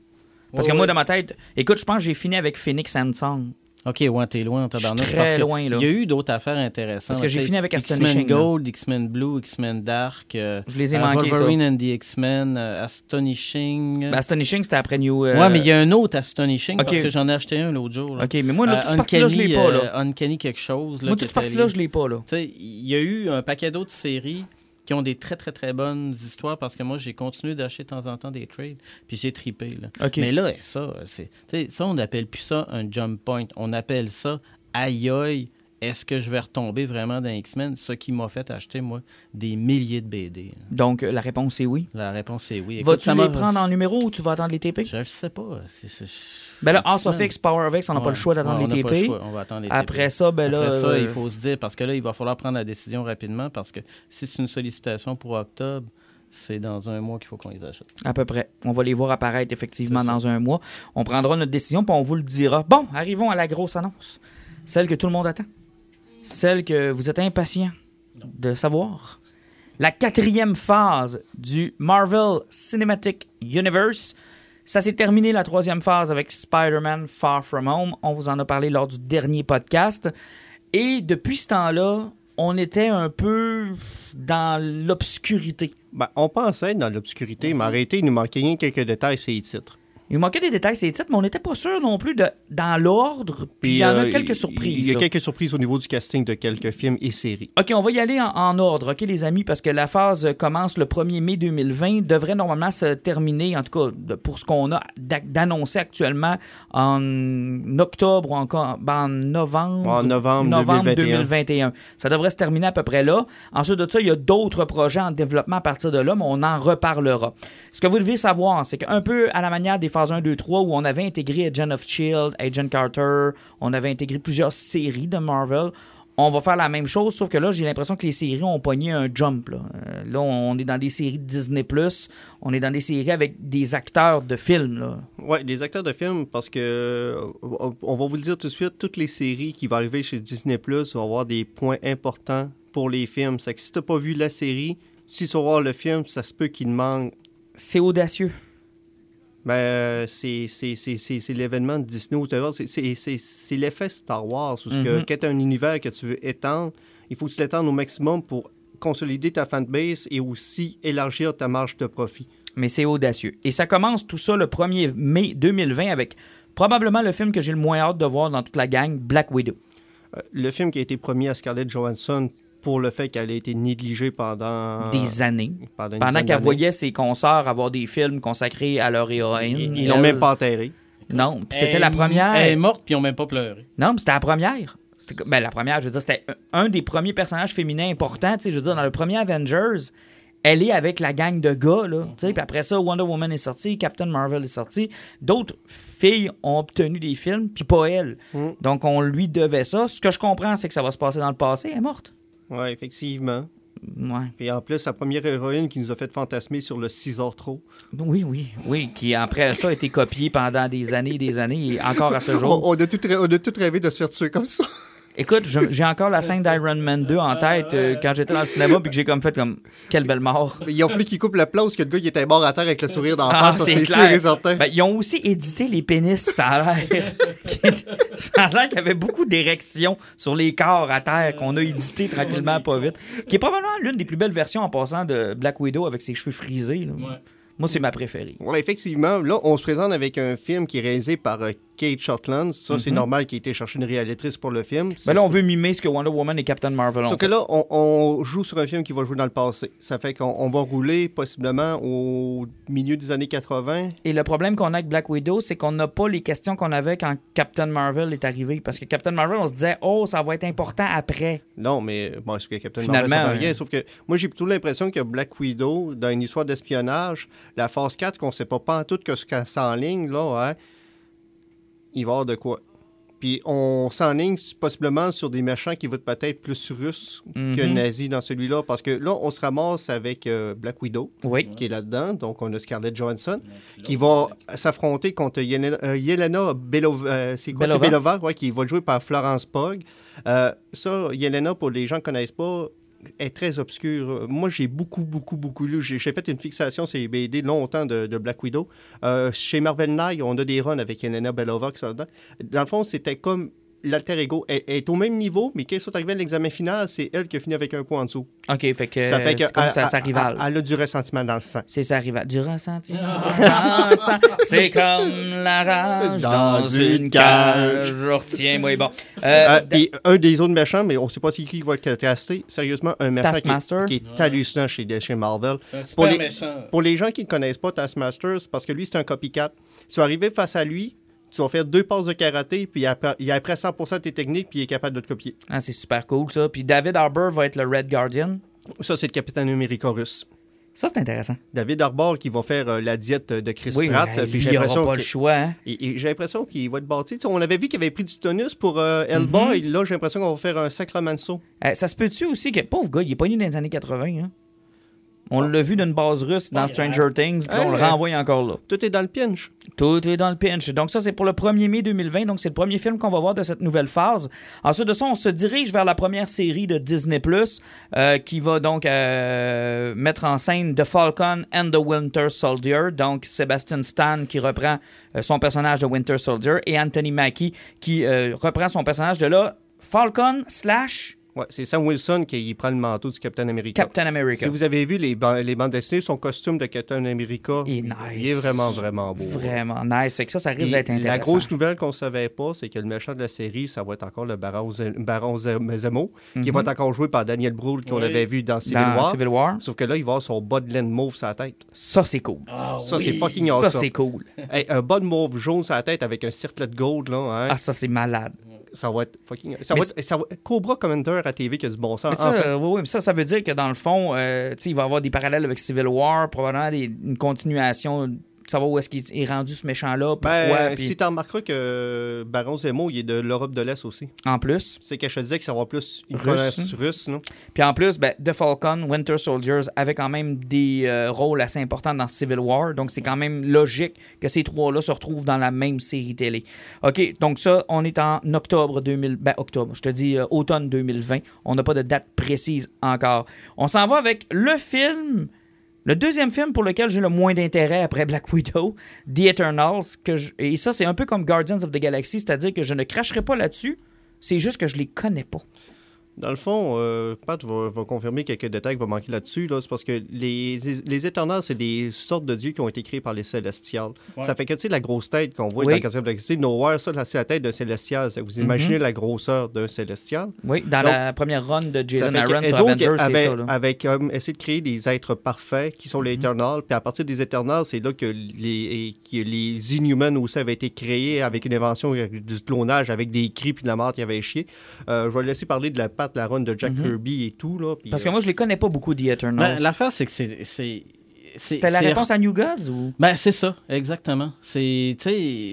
Parce que moi, dans ma tête, écoute, je pense que j'ai fini avec Phoenix and Song. OK, ouais, t'es loin, t'as tabarnak, très parce que loin, là. Il y a eu d'autres affaires intéressantes. Parce que j'ai fini avec X-Men Astonishing, là. Gold, X-Men Blue, X-Men Dark. euh, Je les ai euh, manqués, ça. Wolverine and the X-Men, euh, Astonishing. Ben, Astonishing, c'était après New... euh, Ouais, mais il y a un autre Astonishing ok. parce que j'en ai acheté un l'autre jour. là. OK, mais moi, là, toute cette partie-là, je l'ai pas, là. Uncanny quelque chose. Là, Moi, toute partie-là, lié. je l'ai pas, là. Tu sais, il y a eu un paquet d'autres séries qui ont des très, très, très bonnes histoires parce que moi, j'ai continué d'acheter de temps en temps des trades, puis j'ai tripé. Là. Mais là, ça, c'est, ça, on n'appelle plus ça un jump point. On appelle ça aïe aïe. Est-ce que je vais retomber vraiment dans X-Men? Ce qui m'a fait acheter, moi, des milliers de BD. Donc, euh, la réponse est oui. La réponse est oui. Écoute, Vas-tu ça les prendre en numéro ou tu vas attendre les TP? Je ne sais pas. C'est, c'est- Ben là, House of X-Men. X, Power of X, on n'a pas le Ouais. choix d'attendre Ouais, on les n'a pas le TP. choix. On va attendre les Après TP. ça, ben là... Après ça, euh, il faut se dire, parce que là, il va falloir prendre la décision rapidement, parce que si c'est une sollicitation pour octobre, c'est dans un mois qu'il faut qu'on les achète. À peu près. On va les voir apparaître effectivement C'est ça. dans un mois. On prendra notre décision puis on vous le dira. Bon, arrivons à la grosse annonce. Celle que tout le monde attend. Celle que vous êtes impatient de savoir. La quatrième phase du Marvel Cinematic Universe. Ça s'est terminé la troisième phase avec Spider-Man Far From Home. On vous en a parlé lors du dernier podcast. Et depuis ce temps-là, on était un peu dans l'obscurité. Ben, on pensait être dans l'obscurité, mais arrêtez, il nous manquait rien quelques détails, c'est les titres. Il manquait des détails, ces titres, mais on n'était pas sûr non plus de dans l'ordre. Puis il y en a euh, quelques surprises. Il y a là. quelques surprises au niveau du casting de quelques films et séries. OK, on va y aller en, en ordre, OK, les amis, parce que la phase commence le 1er mai 2020, devrait normalement se terminer, en tout cas, pour ce qu'on a d'annoncé actuellement, en octobre ou encore ben, en novembre. En novembre, novembre 2021. 2021. Ça devrait se terminer à peu près là. Ensuite de ça, il y a d'autres projets en développement à partir de là, mais on en reparlera. Ce que vous devez savoir, c'est qu'un peu à la manière des phases 1, 2, 3, où on avait intégré Agent of Shield, Agent Carter, on avait intégré plusieurs séries de Marvel. On va faire la même chose, sauf que là, j'ai l'impression que les séries ont pogné un jump. Là, Euh, là on est dans des séries de Disney+, on est dans des séries avec des acteurs de films. Oui, des acteurs de films, parce que, euh, on va vous le dire tout de suite, toutes les séries qui vont arriver chez Disney Plus vont avoir des points importants pour les films. C'est que si tu pas vu la série, si tu vas voir le film, ça se peut qu'il manque. C'est audacieux. Ben, euh, c'est l'événement de Disney, whatever. C'est- l'effet Star Wars. Où que, Mhm. quand tu as un univers que tu veux étendre, il faut que tu l'étendes au maximum pour consolider ta fanbase et aussi élargir ta marge de profit. mais c'est audacieux. Et ça commence tout ça le 1er mai 2020 avec probablement le film que j'ai le moins hâte de voir dans toute la gang, Black Widow. Euh, le film qui a été promis à Scarlett Johansson pour le fait qu'elle a été négligée pendant Des années. pendant, qu'elle voyait ses consoeurs avoir des films consacrés à leur héroïne. Ils ils l'ont elle- même pas enterré. Non, puis c'était Elle- la première. Elle est morte, puis ils n'ont même pas pleuré. Non, mais c'était la première. Ben, la première, je veux dire, c'était un des premiers personnages féminins importants. Tu sais, je veux dire, dans le premier Avengers, elle est avec la gang de gars, là. Tu sais, puis après ça, Wonder Woman est sorti, Captain Marvel est sorti. D'autres filles ont obtenu des films, puis pas elle. Mm. Donc, on lui devait ça. Ce que je comprends, c'est que ça va se passer dans le passé. Elle est morte. Oui, effectivement. Ouais. Puis en plus, la première héroïne qui nous a fait fantasmer sur le 6 heures trop. Oui, oui, oui. Qui, après ça, a été copié pendant des années et des années, et encore à ce jour. on a tout, on a tout rêvé de se faire tuer comme ça. Écoute, j'ai encore la scène d'Iron Man 2 en tête euh, quand j'étais dans le cinéma, puis que j'ai comme fait comme, quelle belle mort. Il a fallu qu'il coupe la place que le gars il était mort à terre avec le sourire d'en Ah, face, ça c'est sûr clair. et certain. Ben, ils ont aussi édité les pénis, ça a l'air. ça a l'air qu'il y avait beaucoup d'érections sur les corps à terre qu'on a édité tranquillement, pas vite. Qui est probablement l'une des plus belles versions en passant de Black Widow avec ses cheveux frisés. là. Moi, c'est ma préférée. Ouais, effectivement, là, on se présente avec un film qui est réalisé par euh, Kate Shortland. Ça, c'est normal qu'il ait été chercher une réalisatrice pour le film. Mhm. Ben là, on veut mimer ce que Wonder Woman et Captain Marvel ont Sauf que là, on, on joue sur un film qui va jouer dans le passé. Ça fait qu'on on va rouler possiblement au milieu des années 80. Et le problème qu'on a avec Black Widow, c'est qu'on n'a pas les questions qu'on avait quand Captain Marvel est arrivé. Parce que Captain Marvel, on se disait, oh, ça va être important après. Non, mais bon, est-ce que Captain Finalement, Marvel, ça rien? Sauf que moi, j'ai plutôt l'impression que Black Widow, dans une histoire d'espionnage, la phase 4, qu'on sait pas pas en tout que ce qu'elle s'enligne, là, hein, il va y avoir de quoi. Puis on s'enligne possiblement sur des méchants qui vont être peut-être plus russes que Mhm. nazis dans celui-là. Parce que là, on se ramasse avec euh, Black Widow, Oui. qui est là-dedans. Donc, on a Scarlett Johansson, qui va s'affronter contre Yelena, euh, Yelena Belova, euh, c'est quoi, c'est Belova. Belova, ouais, qui va jouer par Florence Pugh. Euh, ça, Yelena, pour les gens qui ne connaissent pas, est très obscure. Moi, j'ai beaucoup, beaucoup, beaucoup lu. J'ai fait une fixation sur les BD longtemps de, Black Widow. Euh, chez Marvel Knight, on a des runs avec Yelena Belova qui. Dans le fond, c'était comme l'alter ego. Est au même niveau, mais quand ils sont arrivés à l'examen final, c'est elle qui a fini avec un point en dessous. OK, fait que ça fait que comme elle- ça, sa elle- rivale. Elle, elle a du ressentiment dans le sang. C'est sa rivale. Du ressentiment. dans le sang. C'est comme la rage dans, Dans une cage. cage. Retiens-moi. Bon. Euh, Euh, d- puis un des autres méchants, mais on sait pas c'est qui qui va être casté. Sérieusement, un méchant qui, est hallucinant chez, chez Marvel. C'est un Pour les- méchant. Pour les gens qui ne connaissent pas Taskmaster, c'est parce que lui, c'est un copycat. Tu vas arriver face à lui, tu vas faire deux passes de karaté, puis il il apprend 100% de tes techniques, puis il est capable de te copier. ah, c'est super cool, ça. Puis David Harbour va être le Red Guardian. Ça, c'est le Capitaine América russe. Ça, c'est intéressant. David Arbor qui va faire euh, la diète de Chris Oui, Pratt. mais puis j'ai l'impression pas que- le choix. hein. et- et j'ai l'impression qu'il va être bâti. On avait vu qu'il avait pris du tonus pour euh. Mhm. Là, j'ai l'impression qu'on va faire un sacrement saut. Euh, ça se peut-tu aussi que, pauvre gars, il est pas né dans les années 80. Hein? On l'a vu d'une base russe dans Stranger Things, puis on le renvoie encore là. Tout est dans le pinch. Tout est dans le pinch. Donc ça, c'est pour le 1er mai 2020. Donc c'est le premier film qu'on va voir de cette nouvelle phase. Ensuite de ça, on se dirige vers la première série de Disney+, euh, qui va donc euh, mettre en scène The Falcon and the Winter Soldier. Donc Sebastian Stan qui reprend euh, son personnage de Winter Soldier et Anthony Mackie qui euh, reprend son personnage de là, Falcon slash Ouais, c'est Sam Wilson qui prend le manteau du Captain America. Captain America. Si vous avez vu les, ban- les bandes dessinées, son costume de Captain America, Il est il est nice. vraiment, vraiment beau. Vraiment nice. Fait que ça, ça risque d'être intéressant. la grosse nouvelle qu'on ne savait pas, c'est que le méchant de la série, ça va être encore le Baron, Ze- Baron Ze- Zemo, qui va être encore joué par Daniel Brühl, qu'on Oui. avait vu dans Civil Mhm. Dans War. Civil War. Sauf que là, il va avoir son bas de laine mauve sur la tête. Ça, c'est cool. Ah Ça, oui. c'est fucking Ça, awesome. c'est cool. Hey, un bas de mauve jaune sur la tête avec un circlet de gold, là, hein, Ah, ça, c'est malade. Ça va être fucking... Ça va être, ça va- Cobra Commander à TV qui a du bon sens. Mais ça, oui, oui, mais ça, ça veut dire que dans le fond, euh, il va y avoir des parallèles avec Civil War, probablement des- une continuation, savoir où est-ce qu'il est rendu ce méchant-là, pourquoi, Ben, puis si tu remarqueras que Baron Zemo, il est de l'Europe de l'Est aussi. en plus. C'est que je te disais que ça va plus une Russe, hein? russe, non? Puis en plus, ben, The Falcon, Winter Soldiers avaient quand même des euh, rôles assez importants dans Civil War, donc c'est quand même logique que ces trois-là se retrouvent dans la même série télé. OK, donc ça, on est en octobre 2000, ben octobre, je te dis euh, automne 2020. On n'a pas de date précise encore. On s'en va avec le film, le deuxième film pour lequel j'ai le moins d'intérêt après Black Widow, The Eternals, et ça c'est un peu comme Guardians of the Galaxy, c'est-à-dire que je ne cracherai pas là-dessus, c'est juste que je les connais pas. Dans le fond, euh, Pat va, va confirmer quelques détails qui vont manquer là-dessus. Là. C'est parce que les, les Éternels, c'est des sortes de dieux qui ont été créés par les Célestials. Ouais. Ça fait que, tu sais, la grosse tête qu'on voit Oui. dans le quatrième de l'Électricité, Nowhere, ça, c'est la tête d'un Célestial. Vous imaginez la grosseur d'un Célestial? Oui, dans Donc, la première run de Jason Aaron sur Avengers, c'est ça. Là. avec euh, essayer de créer des êtres parfaits qui sont les Eternals. Puis à partir des Eternals, c'est là que les, que les Inhumans aussi avaient été créés avec une invention du clonage, avec des cris puis de la mort qui avait chié. Euh, je vais laisser parler de la la run de Jack Kirby et tout. Là, Parce que euh, moi, je les connais pas beaucoup, The Ben, Eternals. L'affaire, c'est que c'est. C'était la réponse à New Gods ou? Ben, c'est ça, exactement. C'est,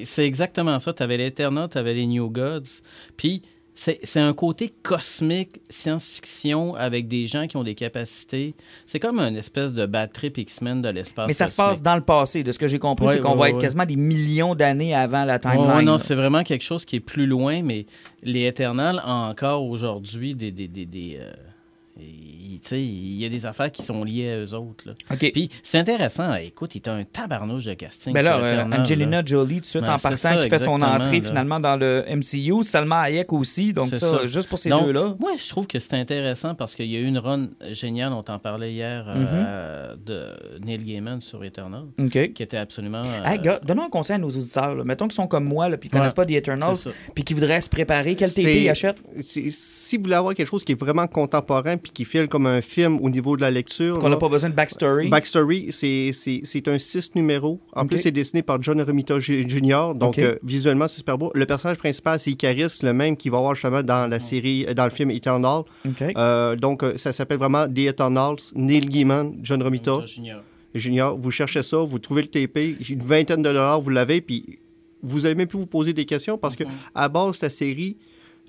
c'est exactement ça. Tu avais l'Eternal, tu avais les New Gods. Puis, c'est un côté cosmique, science-fiction, avec des gens qui ont des capacités. C'est comme une espèce de bad trip X-Men de l'espace. Mais ça se passe dans le passé. De ce que j'ai compris, Ouais, c'est qu'on ouais, va être quasiment des millions d'années avant la timeline. non, c'est vraiment quelque chose qui est plus loin, mais les Eternals ont encore aujourd'hui des. des, des, des, euh, sais, il y a des affaires qui sont liées à eux autres. Là. Puis c'est intéressant. là. Écoute, il est un tabarnouche de casting. Ben là, euh, Angelina là. Jolie, tout de suite Ben, en partant, ça, qui fait son entrée là. finalement dans le MCU. Salma Hayek aussi. Donc, C'est ça, ça. juste pour ces deux-là. Moi, je trouve que c'est intéressant parce qu'il y a eu une run géniale, on t'en parlait hier, Mm-hmm. euh, de Neil Gaiman sur Eternal, OK. qui était absolument. euh, Hey, gars, donnons un conseil à nos auditeurs. là. Mettons qu'ils sont comme moi, là, puis qu'ils Ouais. connaissent pas The Eternals, puis qu'ils voudraient se préparer. Quel TP ils achètent? si vous voulez avoir quelque chose qui est vraiment contemporain puis qui file comme un film au niveau de la lecture, Qu'on n'a pas besoin de backstory. Backstory, c'est- c'est c'est un 6 numéros. En plus, c'est dessiné par John Romita Jr. Donc, euh, visuellement, c'est super beau. Le personnage principal, c'est Icaris, le même qui va avoir justement dans la série, euh, dans le film Eternal. Euh, donc, ça s'appelle vraiment The Eternals, Neil Gaiman, John Romita Junior. Jr. Vous cherchez ça, vous trouvez le TP, une vingtaine de dollars, vous l'avez, puis vous allez même plus vous poser des questions parce que à base, la série,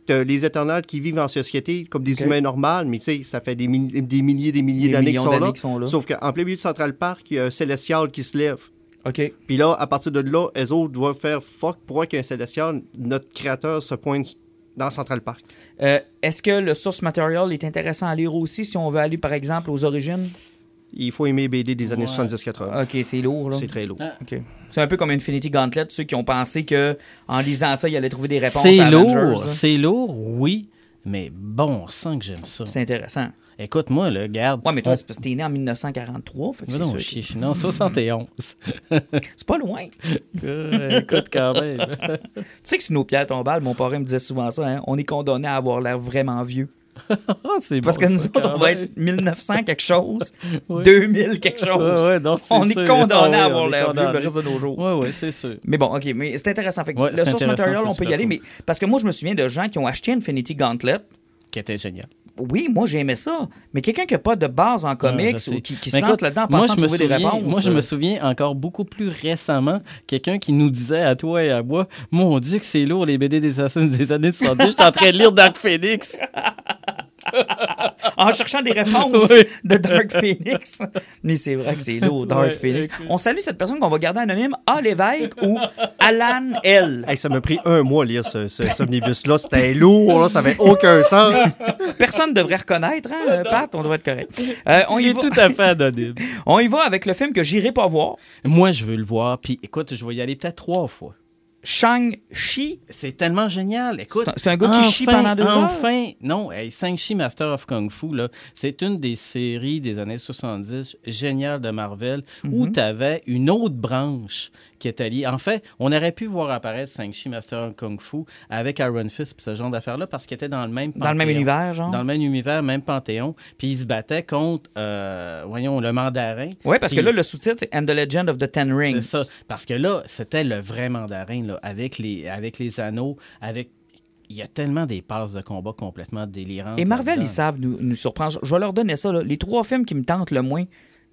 les Éternels qui vivent en société comme des humains normaux, mais tu sais, ça fait des, mille- des milliers des milliers d'années qu'ils millions sont sont là. Sauf qu'en plein milieu de Central Park, il y a un célestial qui se lève. OK. Puis là, à partir de là, eux autres doivent faire fuck pour qu'un célestial, notre créateur, se pointe dans Central Park. Euh, Est-ce que le source material est intéressant à lire aussi si on veut aller, par exemple, aux origines? Il faut aimer BD des années Ouais. 70-80. OK, c'est lourd, là. C'est très lourd. Ah. OK. C'est un peu comme Infinity Gauntlet, ceux qui ont pensé que en lisant ça, ils allaient trouver des réponses C'est lourd, là. c'est lourd, oui, mais bon sang que j'aime ça. C'est intéressant. Écoute, moi, là, garde. Ouais, mais toi, on- c'est parce que t'es né en 1943. Fait que non, je suis né en 71. que- C'est pas loin. Euh, Écoute, quand même. Tu sais que si nos pierres tombales, mon parrain me disait souvent ça, hein, on est condamné à avoir l'air vraiment vieux. Ah, Parce bon, que nous autres, on va être 1900 quelque chose, Ouais. 2000 quelque chose. Ouais, ouais, non, c'est on est condamné Ah à avoir l'air vieux le reste de nos jours. Ouais, ouais, c'est sûr. Mais bon, OK, mais c'est intéressant. Fait que le source material, on peut y aller, cool. mais parce que moi, je me souviens de gens qui ont acheté Infinity Gauntlet. Qui était génial. Oui, moi, j'aimais ça. Mais quelqu'un qui n'a pas de base en comics je sais. ou qui, qui se lance là-dedans en moi, pensant je me trouver des souviens- réponses. Moi, je euh, me souviens encore beaucoup plus récemment, quelqu'un qui nous disait à toi et à moi Mon Dieu, que c'est lourd, les BD des assassins des années 70. J'étais en train de lire Dark Phoenix. En cherchant des réponses Oui. de Dark Phoenix. Mais c'est vrai que c'est lourd, Dark Ouais, Phoenix. On salue cette personne qu'on va garder anonyme, A. Lévesque ou Alan L. Hey, ça m'a pris un mois à lire ce, ce, ce omnibus-là. C'était lourd, là, ça avait aucun sens. Personne ne devrait reconnaître, hein, Pat, on devrait être correct. Euh, on, Il y est va, tout à fait anonyme. on y va avec le film que j'irai pas voir, Moi, je veux le voir. Puis écoute, je vais y aller peut-être trois fois. Shang-Chi. C'est tellement génial. Écoute, C'est un- un gars qui chie pendant deux heures? Enfin, non, hey, Shang-Chi Master of Kung Fu, c'est une des séries des années 70 géniales de Marvel où Mhm. tu avais une autre branche qui est alliée. En fait, on aurait pu voir apparaître Shang-Chi Master Kung Fu avec Iron Fist et ce genre d'affaires-là parce qu'ils étaient dans le même Dans le même univers, genre? Dans le même univers, même panthéon. Puis ils se battaient contre, euh, voyons, le mandarin. Oui, parce que Puis- là, le sous-titre, c'est And the Legend of the Ten Rings. c'est ça. Parce que là, c'était le vrai mandarin, là, avec, les, avec les anneaux, avec. Il y a tellement des passes de combat complètement délirantes. Et Marvel, ils savent nous, nous surprendre. Je vais leur donner ça. là. Les trois films qui me tentent le moins,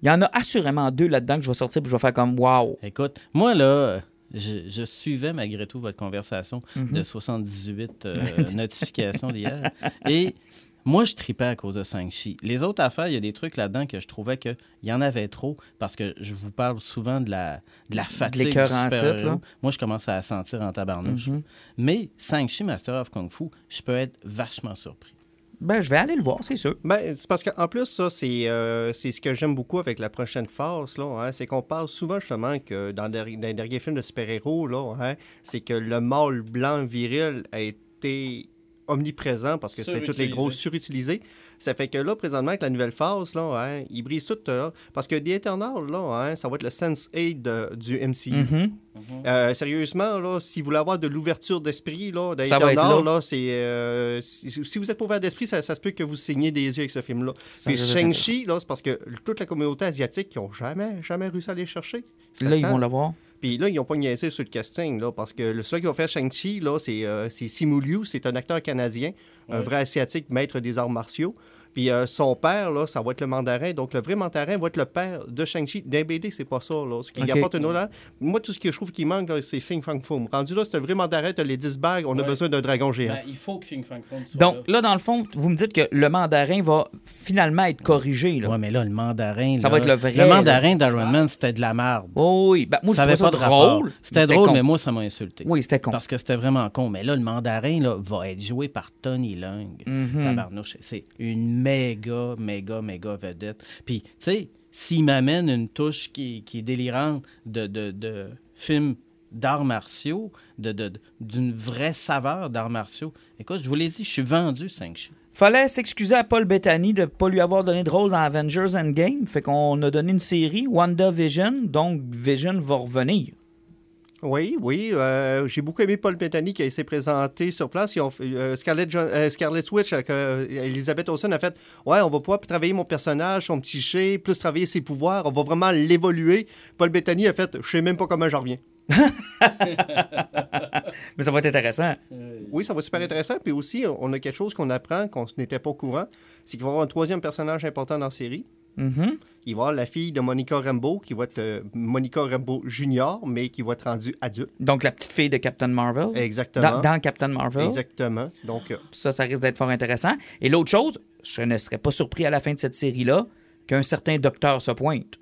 il y en a assurément deux là-dedans que je vais sortir et je vais faire comme wow. Écoute, moi, là, je, je suivais malgré tout votre conversation Mhm. de 78 euh, notifications d'hier. Et moi, je tripais à cause de Shang-Chi. Les autres affaires, il y a des trucs là-dedans que je trouvais qu'il y en avait trop parce que je vous parle souvent de la, de la fatigue. l'écœur du titre, là. Moi, je commence à la sentir en tabarnouche. Mhm. Mais Shang-Chi Master of Kung Fu, je peux être vachement surpris. Ben, je vais aller le voir, c'est sûr. Ben, c'est parce qu'en plus, ça, c'est euh, c'est ce que j'aime beaucoup avec la prochaine phase, là, hein, c'est qu'on parle souvent justement que dans, les derniers films de super-héros, là, hein, c'est que le mâle blanc viril a été omniprésent parce que c'était toutes les grosses surutilisées. Ça fait que là, présentement, avec la nouvelle phase, là, hein, ils brisent tout. euh, parce que The Eternal, là, hein, ça va être le Sense8 de- du MCU. Mhm. Euh, sérieusement, là, si vous voulez avoir de l'ouverture d'esprit, là, The Ça Eternal, là. c'est. euh, si, si vous êtes ouvert d'esprit, ça, ça se peut que vous signez des yeux avec ce film-là. Puis Shang-Chi, là, c'est parce que toute la communauté asiatique, qui ont jamais, jamais réussi à aller chercher. C'est Là, ils le vont l'avoir. Puis là, ils n'ont pas niaisé sur le casting, là, parce que le seul qui va faire Shang-Chi, là, c'est euh, c'est Simu Liu, c'est un acteur canadien, un vrai asiatique, maître des arts martiaux. Puis euh, son père, là, ça va être le mandarin. Donc, le vrai mandarin va être le père de Shang-Chi. D'un BD, c'est pas ça, là. Ce qui Ok. apporte une autre... Moi, tout ce que je trouve qui manque, là, c'est Fing Fang Foom. Rendu là, c'est un vrai mandarin, t'as les 10 bagues, on a besoin d'un dragon géant. Ben, il faut que Fing Fang Foom soit Donc, là. là, dans le fond, vous me dites que le mandarin va finalement être corrigé. Là. Ouais, mais là, le mandarin. Ça là, va être le vrai, Le mandarin d'Iron Man, c'était de la merde. Oh, oui, ben, moi, je ça avait ça pas de drôle. C'était drôle, con. mais moi, ça m'a insulté. Oui, c'était con. Parce que c'était vraiment con. Mais là, le mandarin là, va être joué par Tony Leung. Mhm. Tabarnouche. C'est une méga, méga, méga vedette. Puis, tu sais, s'il m'amène une touche qui, est délirante de, de, de film d'arts martiaux, de, de- d'une vraie saveur d'arts martiaux, écoute, je vous l'ai dit, je suis vendu 5 Fallait s'excuser à Paul Bettany de ne pas lui avoir donné de rôle dans Avengers Endgame. Fait qu'on a donné une série, WandaVision, donc Vision va revenir. Oui, oui. euh, J'ai beaucoup aimé Paul Bettany qui s'est présenté sur place. Ils ont fait- euh, Scarlett, euh, Scarlett Witch, avec, euh, Elizabeth Olsen a fait Ouais, on va pouvoir travailler mon personnage, son petit chien, plus travailler ses pouvoirs. On va vraiment l'évoluer. Paul Bettany a fait Je sais même pas comment j'en reviens. Mais ça va être intéressant. Oui, ça va être super intéressant. Puis aussi, on a quelque chose qu'on apprend qu'on n'était pas au courant c'est qu'il va y avoir un troisième personnage important dans la série. Mhm. Il va y avoir la fille de Monica Rambeau, qui va être euh, Monica Rambeau Junior, mais qui va être rendue adulte. Donc, la petite fille de Captain Marvel. Exactement. Dans, dans Captain Marvel. Exactement. Donc, euh, Ça, ça risque d'être fort intéressant. Et l'autre chose, je ne serais pas surpris à la fin de cette série-là qu'un certain docteur se pointe.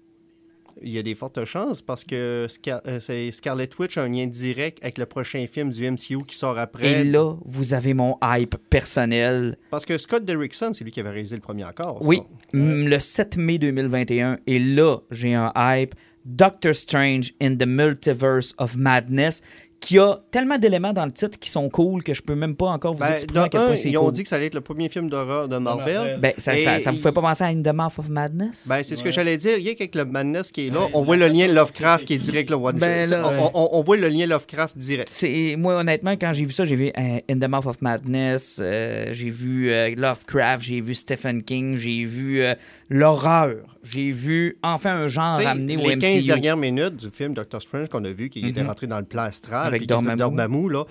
Il y a des fortes chances parce que Scar- euh, Scarlet Witch a un lien direct avec le prochain film du MCU qui sort après. Et là, vous avez mon hype personnel. Parce que Scott Derrickson, c'est lui qui avait réalisé le premier accord. Oui, le 7 mai 2021. Et là, j'ai un hype. Doctor Strange in the Multiverse of Madness, qui a tellement d'éléments dans le titre qui sont cool que je peux même pas encore vous Ben, expliquer à quel point c'est ils ont cool. dit que ça allait être le premier film d'horreur de Marvel. Ben, ça, ça, ça vous fait pas penser à In the Mouth of Madness? Ben, c'est ce que j'allais dire. Il y a avec le Madness qui est là. Ouais, on voit le lien Lovecraft qui est direct. Là, One Ben, là, on, ouais. on- on voit le lien Lovecraft direct. C'est moi honnêtement quand j'ai vu ça, j'ai vu euh, In the Mouth of Madness, euh, j'ai vu euh, Lovecraft, j'ai vu Stephen King, j'ai vu euh, l'horreur, j'ai vu enfin un genre Tu sais, ramené au les 15 MCU. dernières minutes du film Doctor Strange qu'on a vu, qui était Mhm. rentré dans le plan astral, Avec Dormammu. Dormammu, là,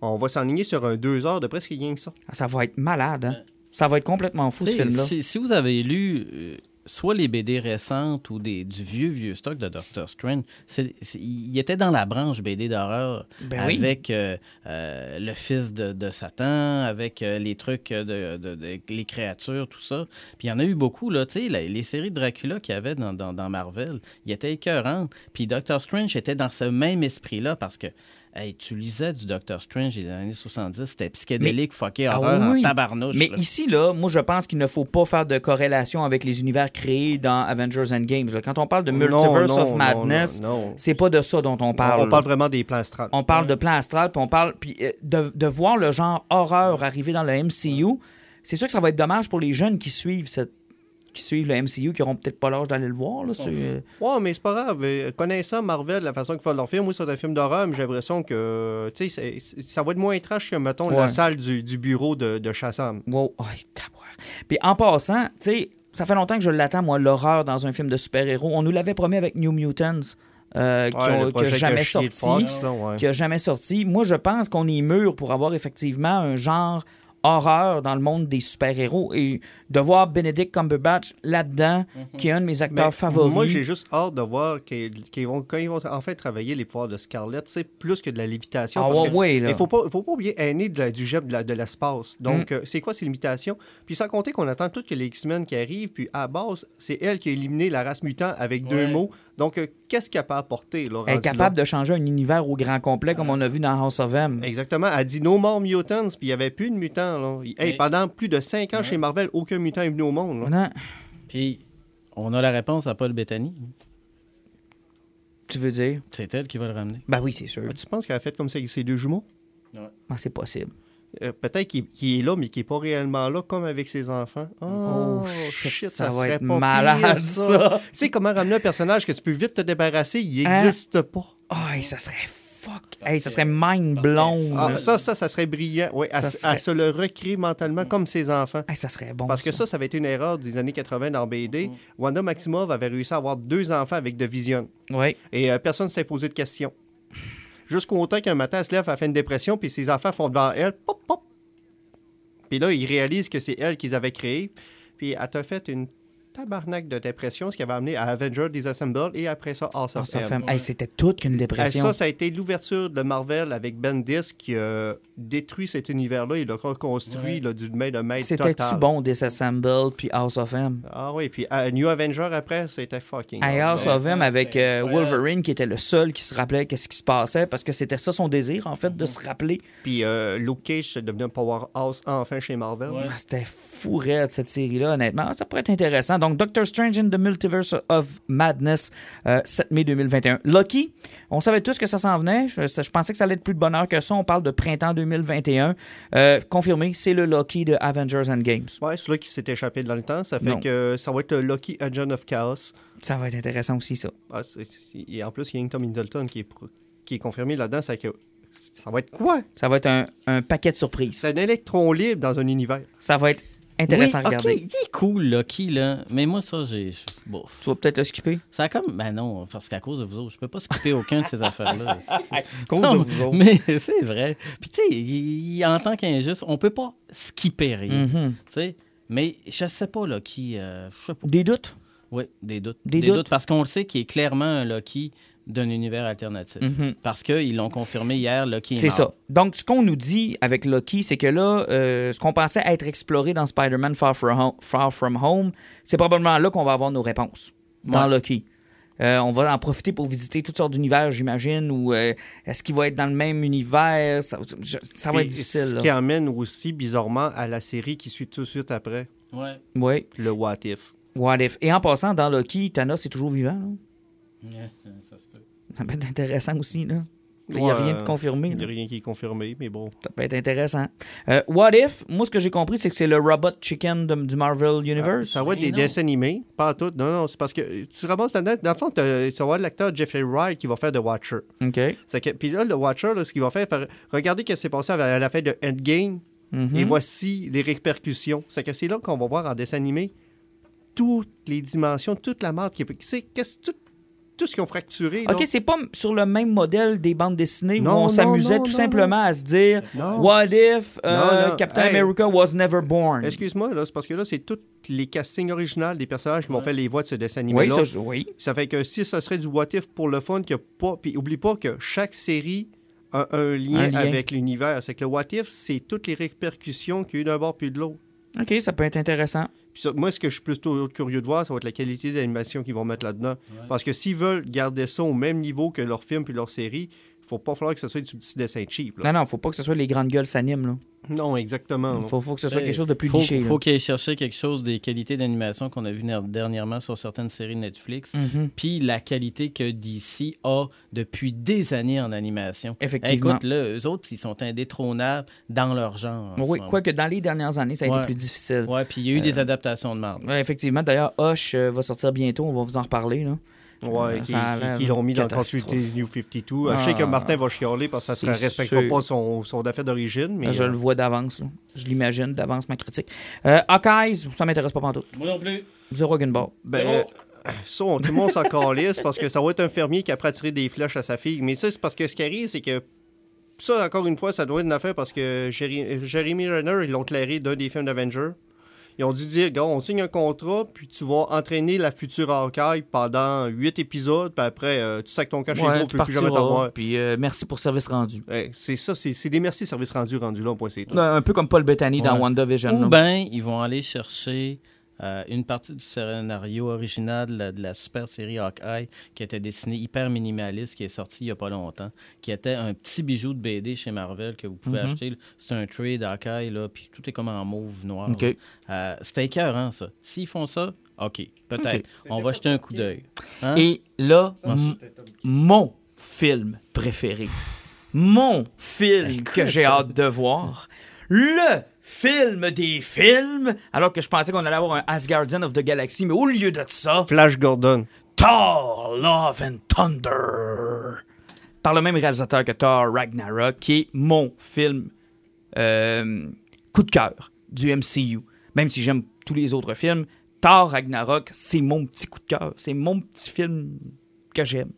on va s'enligner sur un deux heures de presque rien que ça. Ah, Ça va être malade, hein? Ça va être complètement fou ce film-là. Si, si vous avez lu euh, soit les BD récentes ou des, du vieux, vieux stock de Doctor Strange, c'est- c'est- il était dans la branche BD d'horreur Ben oui. avec euh, euh, le fils de, de Satan, avec euh, les trucs de, de- de- les créatures, tout ça. Puis il y en a eu beaucoup, là. Tu sais, les séries de Dracula qu'il y avait dans, dans, dans Marvel, il était écœurant. Puis Doctor Strange était dans ce même esprit-là parce que. Hey, tu lisais du Doctor Strange des années 70, c'était psychédélique, fucké, Ah horreur oui. en tabarnouche. Mais là. ici, là, moi, je pense qu'il ne faut pas faire de corrélation avec les univers créés dans Avengers Endgame. Quand on parle de Multiverse Non, non, of Madness, c'est pas de ça dont on parle. On parle vraiment des plans astrales. On parle de plan astral, puis on parle puis euh, de, de voir le genre horreur arriver dans le MCU. C'est sûr que ça va être dommage pour les jeunes qui suivent cette qui suivent le MCU, qui auront peut-être pas l'âge d'aller le voir. Là, euh, Ouais, mais c'est pas grave. Euh, Connaissant Marvel, la façon qu'ils font leur film, oui, c'est un film d'horreur, mais j'ai l'impression que ça va être moins trash que, mettons, Ouais. la salle du, du bureau de, de Chassam. Wow. Oh. Puis en passant, tu sais, ça fait longtemps que je l'attends, moi, l'horreur dans un film de super-héros. On nous l'avait promis avec New Mutants, euh, qui Ouais, ont- le qui projet a qui a jamais sorti. Fox, là, ouais. qui a jamais sorti. Moi, je pense qu'on est mûr pour avoir effectivement un genre horreur dans le monde des super-héros et de voir Benedict Cumberbatch là-dedans, qui est un de mes acteurs Mais favoris. Moi, j'ai juste hâte de voir qu'ils vont, quand ils vont enfin travailler les pouvoirs de Scarlett, c'est plus que de la lévitation. Ah parce ouais, que- ouais, là. Il faut pas, faut pas oublier, elle est née de la- du jet de l'espace. Donc, Mm. euh, c'est quoi ces limitations? Puis sans compter qu'on attend toutes que les X-Men qui arrivent, puis à la base, c'est elle qui a éliminé la race mutant avec deux mots. Donc, euh, qu'est-ce qu'elle peut apporter? Là, Elle est capable là? de changer un univers au grand complet, comme on a vu dans House of M. Exactement. Elle dit No more mutants, puis il n'y avait plus de mutants. Là. Hey, Mais- Pendant plus de cinq ans chez Marvel, aucun mutant est venu au monde. là. Non, Puis, on a la réponse à Paul Bettany. tu veux dire? C'est elle qui va le ramener. Ben oui, c'est sûr. Ah, tu penses qu'elle a fait comme ça avec ses deux jumeaux? Ah, c'est possible. Euh, Peut-être qu'il qu'il est là, mais qu'il n'est pas réellement là, comme avec ses enfants. Oh, Oh, shit, shit, ça va serait être pas malade, pire, ça. Tu sais comment ramener un personnage que tu peux vite te débarrasser, il Hein? n'existe pas. Oh, hey, ça serait fuck. Hey, ça serait mind blown. Ah, ça, ça, ça serait brillant. Oui, à, Ça serait- à se le recréer mentalement comme ses enfants. Hey, ça serait bon. Parce que ça, ça avait été une erreur des années 80 dans BD. Wanda Maximoff avait réussi à avoir deux enfants avec de Vision. Oui. Et euh, personne ne s'est posé de questions. Jusqu'au temps qu'un matin, elle se lève, elle fait une dépression, puis ses enfants font devant elle, pop, pop. Puis là, ils réalisent que c'est elle qu'ils avaient créé. Puis elle t'a fait une tabarnak de dépression, ce qui avait amené à Avenger Disassemble et après ça, House of M. Hey, c'était toute qu'une Euh, dépression. Ça, ça a été l'ouverture de Marvel avec Bendis qui a détruit cet univers-là. Il l'a reconstruit Ouais. là, du main de maître C'était-tu bon, Disassemble puis House of M? Ah oui, puis euh, New Avenger après, c'était fucking Hey, House of M avec euh. Wolverine qui était le seul qui se rappelait qu'est-ce qui se passait parce que c'était ça son désir en fait de se rappeler. Puis euh, Luke Cage, c'est devenu un powerhouse enfin chez Marvel. Ouais. Ah, C'était fou raide, cette série-là, honnêtement. Ça pourrait être intéressant. Donc, Doctor Strange in the Multiverse of Madness, euh, 7 mai 2021. Loki, on savait tous que ça s'en venait. Je, je pensais que ça allait être plus de bonheur que ça. On parle de printemps 2021. Euh, confirmé, c'est le Loki de Avengers Endgames. Ouais, celui qui s'est échappé dans le temps. Ça fait Non. que ça va être le Lucky Agent of Chaos. Ça va être intéressant aussi, ça. Ah, et en plus, il y a Tom Hiddleston qui est, qui est confirmé là-dedans. Que ça va être quoi? Ça va être un, un paquet de surprises. C'est un électron libre dans un univers. Ça va être intéressant Oui, à regarder. ok, il est cool, Lucky, là? Mais moi, ça, j'ai. Bof. Tu vas peut-être le skipper? Ça a comme. Ben non, parce qu'à cause de vous autres, je peux pas skipper aucun de ces affaires-là. Cause Non, de vous autres. mais c'est vrai. Puis tu sais, il- en tant qu'injuste, on peut pas skipper rien. Mhm. Tu sais. Mais je sais pas, Lucky. euh, je sais pas. Des doutes? Oui, des doutes. Des doutes? parce qu'on le sait qu'il est clairement un Lucky d'un univers alternatif. Mhm. Parce qu'ils l'ont confirmé hier, Lucky est C'est ça. Donc, ce qu'on nous dit avec Loki, c'est que là, euh, ce qu'on pensait être exploré dans Spider-Man Far From Home, Far From Home c'est probablement là qu'on va avoir nos réponses dans Ouais. Loki. Euh, on va en profiter pour visiter toutes sortes d'univers, j'imagine, ou euh, est-ce qu'il va être dans le même univers? Ça, je- ça va Puis être difficile. Ce là. qui amène aussi, bizarrement, à la série qui suit tout de suite après, Ouais. Oui, le What If. what if. Et en passant, dans Loki, Thanos est toujours vivant. là. Ouais, ça se peut. Ça peut être intéressant aussi. là. Il n'y a rien de euh, confirmé. Il n'y a rien qui est confirmé, mais bon. Ça peut être intéressant. Euh, what if, moi, ce que j'ai compris, c'est que c'est le Robot Chicken de- du Marvel Universe. Ça va être des non. dessins animés, pas tout. Non, non, c'est parce que tu ramasses là-dedans. Dans le fond, ça va être l'acteur Jeffrey Wright qui va faire The Watcher. OK. C'est que- Puis là, le Watcher, là, ce qu'il va faire, regardez ce qui s'est passé à la fin de Endgame, Mhm. et voici les répercussions. C'est que c'est là qu'on va voir en dessin animé toutes les dimensions, toute la marque qui est. c'est- qu'est-ce- tout, tout ce qu'ils ont fracturé. là. OK, c'est pas sur le même modèle des bandes dessinées où Non, on non, s'amusait tout non, simplement à se dire. What if euh. Captain Hey. America was never born? Excuse-moi, là, c'est parce que là, c'est tous les castings originaux des personnages qui vont faire les voix de ce dessin Oui, animé-là. ça, je- oui. Ça fait que si ce serait du what if pour le fun, que pas. Puis oublie pas que chaque série a un lien, Un lien. avec l'univers. C'est que le what if, c'est toutes les répercussions qu'il y a eu d'un bord puis de l'autre. OK, ça peut être intéressant. Puis ça, moi, ce que je suis plutôt curieux de voir, ça va être la qualité d'animation qu'ils vont mettre là-dedans. Parce que s'ils veulent garder ça au même niveau que leurs films puis leurs séries, faut pas falloir que ce soit du petit dessin cheap. là. Non, non, faut pas que ce soit les grandes gueules s'animent. là. Non, exactement. non. Faut, faut que ce soit quelque chose de plus faut, liché. faut qu'il ait cherché quelque chose des qualités d'animation qu'on a vu dernièrement sur certaines séries Netflix, Mhm. puis la qualité que DC a depuis des années en animation. Effectivement. Écoute, là, eux autres, ils sont indétrônables dans leur genre. Oui, quoique dans les dernières années, ça a été plus difficile. Ouais, puis il y a eu des adaptations de marde. Ouais, effectivement. D'ailleurs, Hush euh, va sortir bientôt. On va vous en reparler. Là. Ouais, qui, l'ont mis dans le. Continuity New 52. Euh, Je sais Ah. que Martin va chialer parce que ça ne sûr. pas son, son affaire d'origine. Mais je euh, le vois d'avance. là. Je l'imagine d'avance, ma critique. Euh, Hawkeyes, ça m'intéresse pas pantoute. Moi non plus. The Rogan Ball. Ben, euh, ça, on- tout le monde s'en calisse parce que ça va être un fermier qui après tirer des flèches à sa fille. Mais ça, c'est parce que ce qui arrive, c'est que ça, encore une fois, ça doit être une affaire parce que Jerry- Jeremy Renner, ils l'ont clairé d'un des films d'Avengers. Ils ont dû dire, gars, on signe un contrat, puis tu vas entraîner la future Hawkeye pendant huit épisodes, puis après, euh, tu sacs ton camp chez vous, on Ouais, tu plus jamais t'avoir. Puis euh, merci pour service rendu. Ouais, c'est ça, c'est c'est des merci services rendus rendus là, point c'est tout. Un peu comme Paul Bettany dans Ouais. WandaVision. Ou bien, ils vont aller chercher euh, une partie du scénario original de la, de la super série Hawkeye qui était dessinée hyper minimaliste, qui est sortie il n'y a pas longtemps, qui était un petit bijou de BD chez Marvel que vous pouvez Mhm. acheter. C'est un trade Hawkeye, là, puis tout est comme en mauve noir. OK. là. Euh, C'était écœurant, ça. S'ils font ça, OK, peut-être. On va jeter un coup d'œil. Hein? Et là, m- mon film préféré, mon film que j'ai hâte de voir, le film des films, alors que je pensais qu'on allait avoir un Asgardian of the Galaxy, mais au lieu de ça, Flash Gordon. Thor, Love and Thunder. Par le même réalisateur que Thor Ragnarok, qui est mon film euh, coup de cœur du MCU. Même si j'aime tous les autres films, Thor Ragnarok, c'est mon petit coup de cœur. C'est mon petit film que j'aime.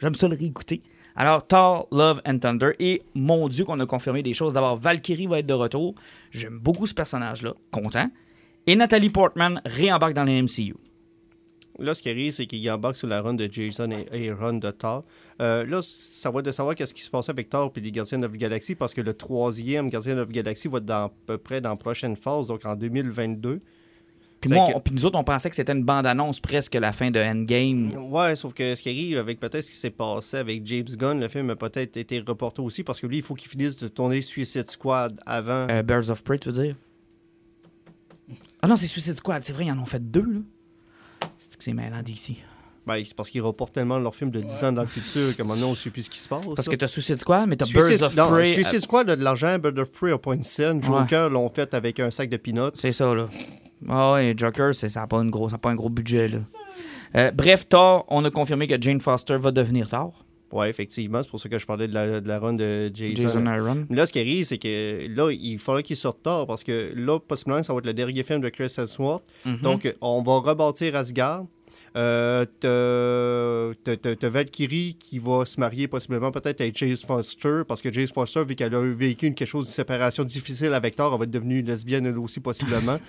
J'aime ça le réécouter. Alors, Thor, Love and Thunder. Et mon Dieu, qu'on a confirmé des choses. D'abord, Valkyrie va être de retour. J'aime beaucoup ce personnage-là. Content. Et Nathalie Portman réembarque dans les MCU. Là, ce qui arrive, c'est qu'il embarque sur la run de Jason et, run de Thor. Euh, là, ça va être de savoir qu'est-ce qui se passe avec Thor et les Gardiens of the Galaxy, parce que le troisième Gardien of the Galaxy va être à peu près dans la prochaine phase, donc en 2022. Puis, moi, que- on- puis nous autres, on pensait que c'était une bande-annonce presque la fin de Endgame. Ouais, sauf que ce qui arrive avec peut-être ce qui s'est passé avec James Gunn, le film a peut-être été reporté aussi, parce que lui, il faut qu'il finisse de tourner Suicide Squad avant. Euh, Birds of Prey, tu veux dire? Ah non, c'est Suicide Squad. C'est vrai, ils en ont fait deux, là. C'est que c'est mêlant d'ici. Ben, c'est parce qu'ils reportent tellement leur film de 10 ans dans le futur que maintenant, on ne sait plus ce qui se passe. Parce ça. que t'as Suicide Squad, mais t'as Suicide, Birds of non, Prey. Suicide euh, Squad a de l'argent, Bird of Prey a pas une scène. Joker l'ont fait avec un sac de peanuts. C'est ça, là. Ah ouais, Joker, ça n'a pas, pas un gros budget, là. Euh, bref, Thor, on a confirmé que Jane Foster va devenir Thor. Ouais, effectivement, c'est pour ça que je parlais de la, de la run de Jason. Jason Aaron. Là, ce qui arrive, c'est que là, il faudrait qu'il sorte tard parce que là, possiblement, ça va être le dernier film de Chris Hemsworth. Mhm. Donc, on va rebâtir Asgard. Euh, t'as- Valkyrie qui va se marier possiblement peut-être avec James Foster parce que James Foster, vu qu'elle a vécu une, quelque chose de séparation difficile avec Thor, elle va être devenue lesbienne elle aussi possiblement.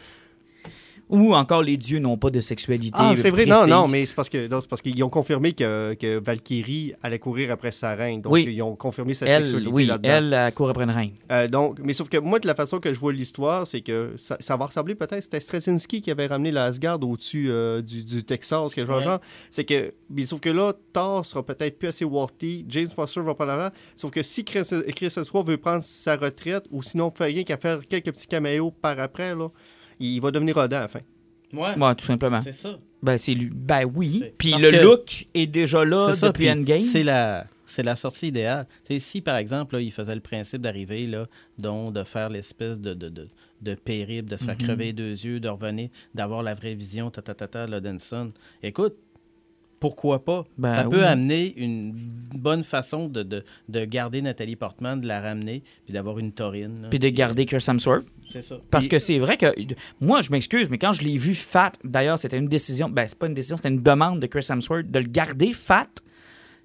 Ou encore, les dieux n'ont pas de sexualité. ah, c'est vrai, non, précise. non, mais c'est parce que non, c'est parce qu'ils ont confirmé que, que Valkyrie allait courir après sa reine. Donc, Oui. ils ont confirmé sa Elle, sexualité oui, là-dedans. elle, elle court après une reine. Euh, donc, mais sauf que moi, de la façon que je vois l'histoire, c'est que ça, ça va ressembler peut-être, c'était Straczynski qui avait ramené la Asgard au-dessus euh, du, du Texas, quelque chose Ouais. genre. C'est que, mais sauf que là, Thor sera peut-être plus assez worthy, James Foster va prendre la Sauf que si Chris, Chris Hemsworth veut prendre sa retraite, ou sinon fait rien qu'à faire quelques petits caméos par après, là, il va devenir rodant à la fin. Ouais, Ouais, tout simplement. c'est ça. Ben, c'est lui. Ben oui. Puis le que- look est déjà là ça, depuis puis Endgame. C'est la, c'est la sortie idéale. Si, par exemple, là, il faisait le principe d'arriver, là, donc de faire l'espèce de, de, de, de périple, de se faire Mhm. crever les deux yeux, de revenir, d'avoir la vraie vision, ta ta ta ta, Lodenson. Écoute, pourquoi pas? Ben ça oui. peut amener une bonne façon de, de, de garder Nathalie Portman, de la ramener, puis d'avoir une taurine. là. Puis de garder Chris Hemsworth. C'est ça. Parce Puis- que c'est vrai que. Moi, je m'excuse, mais quand je l'ai vu fat, d'ailleurs, c'était une décision. Ben, c'est pas une décision, c'était une demande de Chris Hemsworth de le garder fat.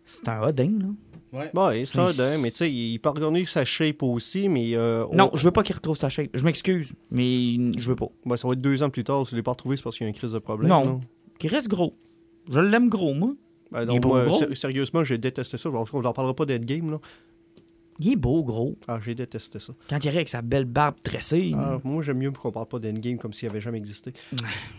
C'est un odin, là. Ouais. Ouais, ça, d'un, mais tu sais, il peut regarder sa shape aussi, mais. euh, Non, on- je veux pas qu'il retrouve sa shape. Je m'excuse, mais je veux pas. ben, ça va être deux ans plus tard, si je l'ai pas retrouvé, c'est parce qu'il y a une crise de problème. Non. là. Qu'il reste gros. Je l'aime gros, moi. Ben, moi, gros. sé- sérieusement, j'ai détesté ça. On n'en parlera pas d'Endgame, là. Il est beau, gros. Ah, j'ai détesté ça. Quand il arrive avec sa belle barbe tressée. Ah, moi, j'aime mieux qu'on parle pas d'Endgame comme s'il avait jamais existé.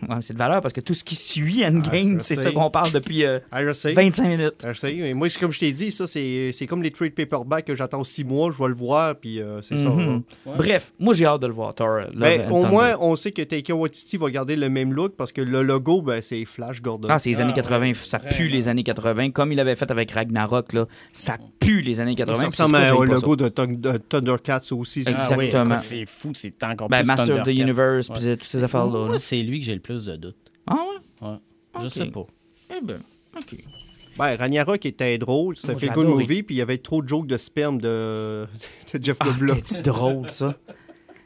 Ouais, c'est de valeur parce que tout ce qui suit Endgame, Ah, c'est ça qu'on parle depuis euh, Ah, je sais. 25 minutes. Ah, je sais. Mais moi, c'est comme je t'ai dit, ça, c'est comme les trade paperbacks que j'attends six mois, je vais le voir, puis euh, c'est ça. Mhm. Ouais. Bref, moi j'ai hâte de le voir, Thor. Ben, au moins, on sait que Taika Waititi va garder le même look parce que le logo, ben, c'est Flash Gordon. Ah, c'est les Ah, années 80, ouais, ça pue les années 80, comme il avait fait avec Ragnarok, là. Ça pue les années 80. ça ressemble pas logo de, Thun- de Thundercats aussi. Ah oui, Exactement. c'est fou, c'est encore Ben, plus Master of the. Universe, Ouais. puis toutes ces affaires-là. Moi, c'est lui que j'ai le plus de doutes. Ah ouais? Ouais. Je sais pas. Eh ben, OK. Ben, Ragnarok était drôle, c'était j'ai good movie, puis il y avait trop de jokes de sperme de, de Jeff Ah, c'était drôle, ça?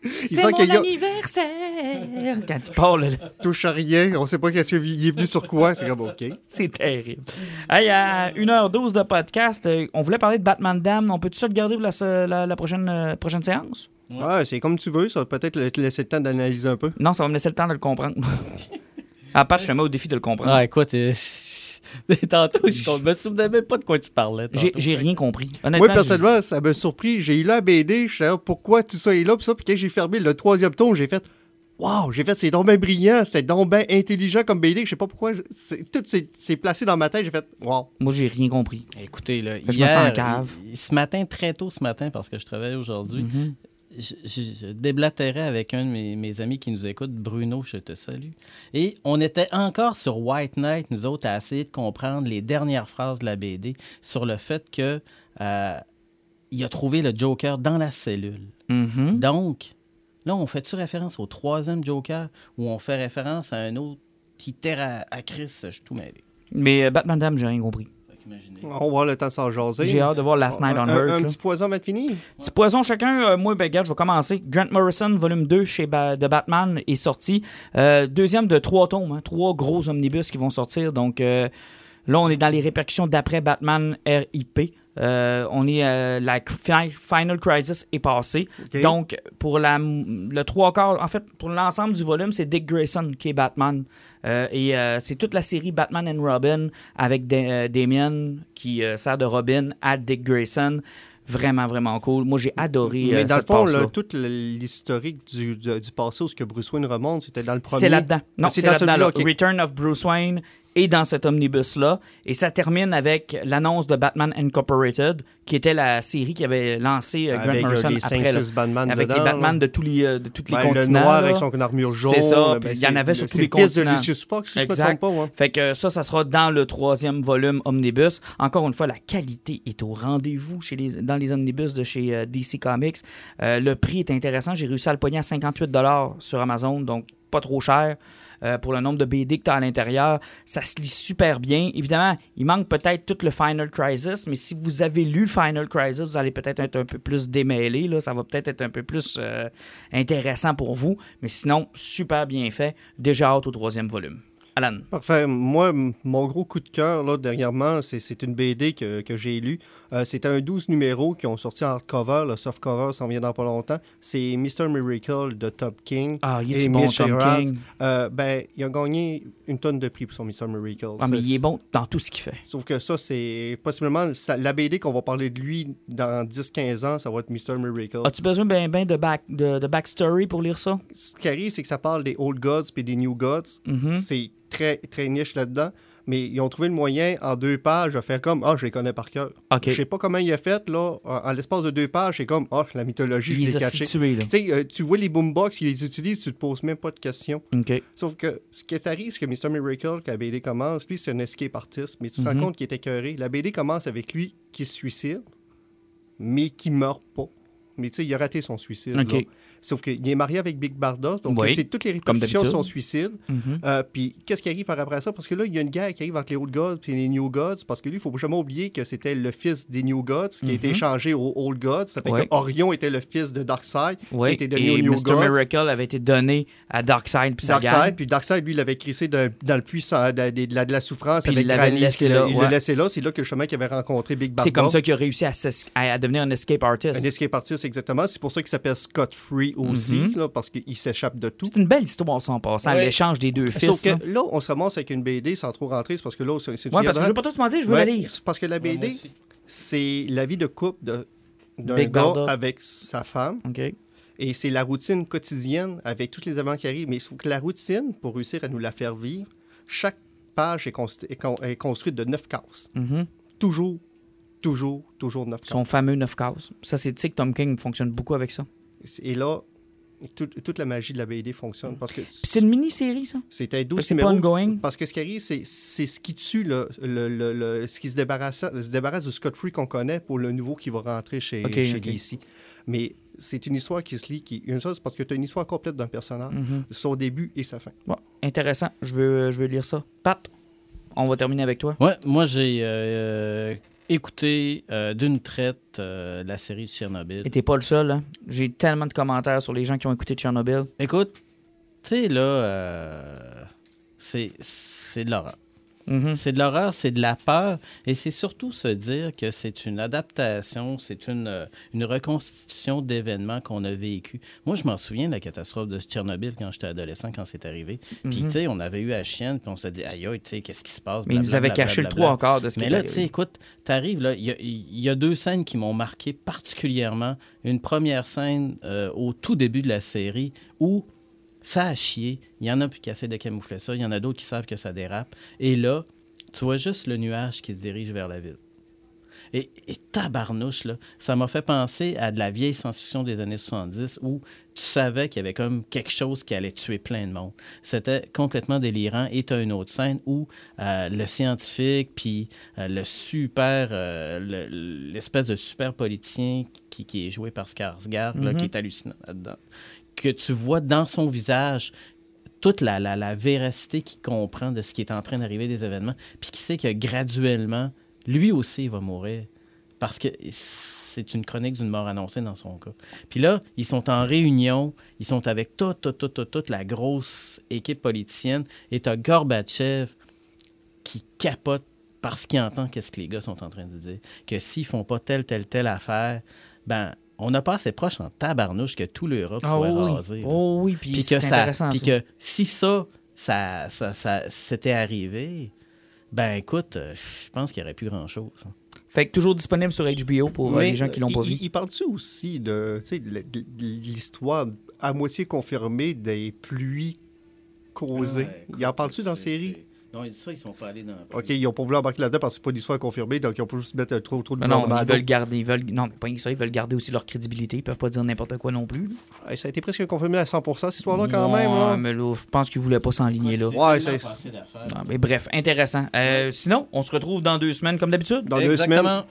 C'est mon a- anniversaire! Quand il parle, là, touche à rien, on sait pas qu'est-ce qu'il est venu sur quoi, c'est comme OK. c'est terrible. Hey, à 1h12 de podcast, euh, on voulait parler de Batman Dam. On peut-tu ça le garder pour la, la- la prochaine, euh, prochaine séance? Ouais, c'est comme tu veux, ça va peut-être te laisser le temps d'analyser un peu. Non, ça va me laisser le temps de le comprendre. à part, je te mets au défi de le comprendre. Ah, écoute, euh, tantôt, je me souvenais même pas de quoi tu parlais. J'ai rien compris. Honnêtement, Moi, personnellement, ça m'a surpris. J'ai eu la BD, je sais pas pourquoi tout ça est là, puis ça, puis quand j'ai fermé le troisième tome, j'ai fait Waouh, j'ai fait, c'est donc bien brillant, c'était donc bien intelligent comme BD, je sais pas pourquoi, je- c'est- tout s'est placé dans ma tête, j'ai fait Waouh. j'ai- moi, j'ai rien compris. Écoutez, là, je me hier, sens en cave. ce matin, très tôt ce matin, parce que je travaille aujourd'hui, Mhm. je, je- je déblatérais avec un de mes, mes amis qui nous écoute, Bruno, je te salue. Et on était encore sur White Knight, nous autres, à essayer de comprendre les dernières phrases de la BD sur le fait que euh, il a trouvé le Joker dans la cellule. Mhm. Donc, Là, on fait-tu référence au troisième Joker ou on fait référence à un autre qui terre à, à Chris? Je suis tout mêlé? Mais euh, Batman Dam, j'ai rien compris. On va avoir le temps de s'en jaser. J'ai hâte de voir Last Night on un, Earth. un petit poison va être fini? Petit poison chacun. Euh, moi, ben, regarde, je vais commencer. Grant Morrison, volume 2 chez Ba- de Batman est sorti. Euh, deuxième de trois tomes, hein, trois gros omnibus qui vont sortir. Donc euh, là, on est dans les répercussions d'après Batman RIP. Euh, on est euh, la fi- Final Crisis est passée. Donc pour la, le trois quarts, en fait, pour l'ensemble du volume, c'est Dick Grayson qui est Batman. Euh, et euh, c'est toute la série Batman and Robin avec Da- euh, Damien qui sert de Robin à Dick Grayson. Vraiment, vraiment cool. Moi, j'ai adoré Mais dans le fond, là, toute l'historique du, du passé où ce que Bruce Wayne remonte, c'était dans le premier. C'est là-dedans. Non, c'est dans là-dedans. celui-là, là. ok. Return of Bruce Wayne est dans cet omnibus-là. Et ça termine avec l'annonce de Batman Incorporated, qui était la série qui avait lancé euh, Grant euh, Morrison les après. là. 5-6 Batman avec dedans. les Batman de tous les, euh, de tous les Ben, continents. Le noir là. avec son armure jaune. C'est ça, ben, il y en avait sur tous les le fils de continents. Lucius Fox, si je me Exact. trompe pas. ouais. Fait que ça, ça sera dans le troisième volume Omnibus. Encore une fois, la qualité est au rendez-vous chez les, dans les Omnibus de chez euh, DC Comics. Euh, le prix est intéressant. J'ai réussi à le pogner à 58 sur Amazon, donc pas trop cher. euh, pour le nombre de BD que tu as à l'intérieur, ça se lit super bien. Évidemment, il manque peut-être tout le Final Crisis, mais si vous avez lu le Final Crisis, vous allez peut-être être un peu plus démêlé. Là. Ça va peut-être être un peu plus euh, intéressant pour vous. Mais sinon, super bien fait. Déjà hâte au troisième volume. Alan. Parfait. Moi, mon gros coup de cœur, là, dernièrement, c'est c'est une BD que, que j'ai lue. Euh, C'était un 12 numéros qui ont sorti en hardcover. Le softcover s'en vient dans pas longtemps. C'est Mr. Miracle de Top King. Ah, il Et est bon, Mitch Tom Gerard. King. Euh, ben, il a gagné une tonne de prix pour son Mr. Miracle. Ah, mais il est bon dans tout ce qu'il fait. Sauf que ça, c'est possiblement ça- la BD qu'on va parler de lui dans 10-15 ans, ça va être Mr. Miracle. As-tu besoin ben, ben de, back, de, de backstory pour lire ça? Ce qui arrive, c'est que ça parle des Old Gods puis des New Gods. Mhm. C'est très, très niche là-dedans. Mais ils ont trouvé le moyen, en deux pages, de faire comme Ah, je les connais par cœur. OK. Je sais pas comment il a fait, là. En, l'espace de deux pages, c'est comme Ah, la mythologie, je Il l'ai les a cachée. euh, tu vois les boombox, ils les utilisent, tu te poses même pas de questions. OK. Sauf que ce qui est arrivé, c'est que Mr. Miracle, quand la BD commence, lui, c'est un escape artist, mais tu te Mhm. rends compte qu'il est écœuré. La BD commence avec lui qui se suicide, mais qui meurt pas. Mais tu sais, il a raté son suicide. OK. Sauf qu'il est marié avec Big Bardos, donc Oui, c'est toutes les répercussions de son suicide. Mhm. Euh, puis qu'est-ce qui arrive par après ça? Parce que là, il y a une guerre qui arrive entre les Old Gods et les New Gods, parce que lui, il faut jamais oublier que c'était le fils des New Gods qui a été Mhm. échangé aux Old Gods. Ça fait Ouais. que Orion était le fils de Darkseid, Ouais. qui était devenu Et aux New Mr. Gods. Miracle avait été donné à Darkseid puis. Darkseid, puis Darkseid, lui, il l'avait crissé de- dans le puits sans- de, de- de la, souffrance Puis il avec l'avait Granis, laissé il là, il ouais. laissé là. C'est là que justement qu'il avait rencontré Big Barda. C'est comme ça qu'il a réussi à- à devenir un escape artist. Un escape artist, exactement. C'est pour ça qu'il s'appelle Scott Free aussi, Mhm. là, parce qu'il s'échappe de tout. C'est une belle histoire, en passant, Ouais. l'échange des deux fils. Sauf là. que là, on se ramasse avec une BD sans trop rentrer, c'est parce que là, c'est c'est Ouais, parce que je veux pas tout te mentir, je veux Ouais, la lire. Parce que la BD, c'est la vie de couple d'un gars Barda. avec sa femme. OK. Et c'est la routine quotidienne avec tous les événements qui arrivent. Mais il faut que la routine, pour réussir à nous la faire vivre, chaque page est, const- est con- est construite de neuf cases. Mhm. Toujours, toujours, toujours neuf cases. Son fameux 9 cases. Ça, c'est tu sais que Tom King fonctionne beaucoup avec ça. Et là, tout- toute la magie de la BD fonctionne parce que Puis c'est une mini-série, ça? c'était Fait 12 que C'est pas numéros. ongoing? Parce que ce qui arrive, c'est c'est ce qui tue le, le- le- le- ce qui se débarrasse, se débarrasse du Scott Free qu'on connaît pour le nouveau qui va rentrer chez, Ok, chez ok. DC. Mais c'est une histoire qui se lit. Qui, une chose, parce que tu as une histoire complète d'un personnage, Mhm. son début et sa fin. Bon, intéressant. Je veux, je veux lire ça. Pat, on va terminer avec toi. Ouais, moi, j'ai euh, écouté euh, d'une traite euh, la série de Tchernobyl. Et t'es pas le seul, hein? J'ai tellement de commentaires sur les gens qui ont écouté Tchernobyl. Écoute, tu sais, là, euh, c'est c'est de l'horreur. Mhm. C'est de l'horreur, c'est de la peur, et c'est surtout se dire que c'est une adaptation, c'est une, euh, une reconstitution d'événements qu'on a vécu. Moi, je m'en souviens de la catastrophe de Tchernobyl quand j'étais adolescent, quand c'est arrivé. Puis, Mhm. tu sais, on avait eu la chienne, puis on s'est dit, aïe, aïe, tu sais, qu'est-ce qui se passe? Mais ils nous avaient caché le trois encore de ce qui Mais là, tu sais, écoute, t'arrives, là, il y, a- il y a deux scènes qui m'ont marqué particulièrement. Une première scène euh, au tout début de la série où ça a chié. Il y en a plus qui essaient de camoufler ça. Il y en a d'autres qui savent que ça dérape. Et là, tu vois juste le nuage qui se dirige vers la ville. Et, et tabarnouche, là, ça m'a fait penser à de la vieille science-fiction des années 70 où tu savais qu'il y avait comme quelque chose qui allait tuer plein de monde. C'était complètement délirant. Et tu as une autre scène où euh, le scientifique, puis euh, le super, euh, le- l'espèce de super politicien qui, qui est joué par Skarsgård, là, Mhm. qui est hallucinant là-dedans, que tu vois dans son visage toute la, la, la véracité qu'il comprend de ce qui est en train d'arriver des événements, puis qui sait que graduellement, lui aussi il va mourir. Parce que c'est une chronique d'une mort annoncée dans son cas. Puis là, ils sont en réunion, ils sont avec toute, toute, toute, toute, la grosse équipe politicienne, et t'as Gorbatchev qui capote parce qu'il entend qu'est-ce que les gars sont en train de dire. Que s'ils font pas telle, telle, telle affaire, ben, on n'a pas assez proche en tabarnouche que tout l'Europe Ah soit oui. Oh oui, puis que, ça, puis que si ça, ça, ça, ça s'était arrivé, ben écoute, euh, je pense qu'il n'y aurait plus grand-chose. hein. Fait que toujours disponible sur HBO pour euh, Mais, les gens qui l'ont pas vu. Il parle-tu aussi de l'histoire à moitié confirmée des pluies causées? il en parle-tu dans la série? Non, ça, ils sont pas allés dans la OK, ils n'ont pas voulu embarquer là-dedans parce que c'est pas une histoire confirmée, donc ils ont pas voulu se mettre euh, trop, trop de Mais non, ils veulent garder, ils veulent, non, pas ça, ils veulent garder aussi leur crédibilité. Ils peuvent pas dire n'importe quoi non plus. Ça a été presque confirmé à 100% cette histoire-là, quand même. Là. mais là, je pense qu'ils voulaient pas s'enligner là. Ouais, c'est- mais bref, intéressant. Euh, Sinon, on se retrouve dans deux semaines comme d'habitude. Dans deux semaines.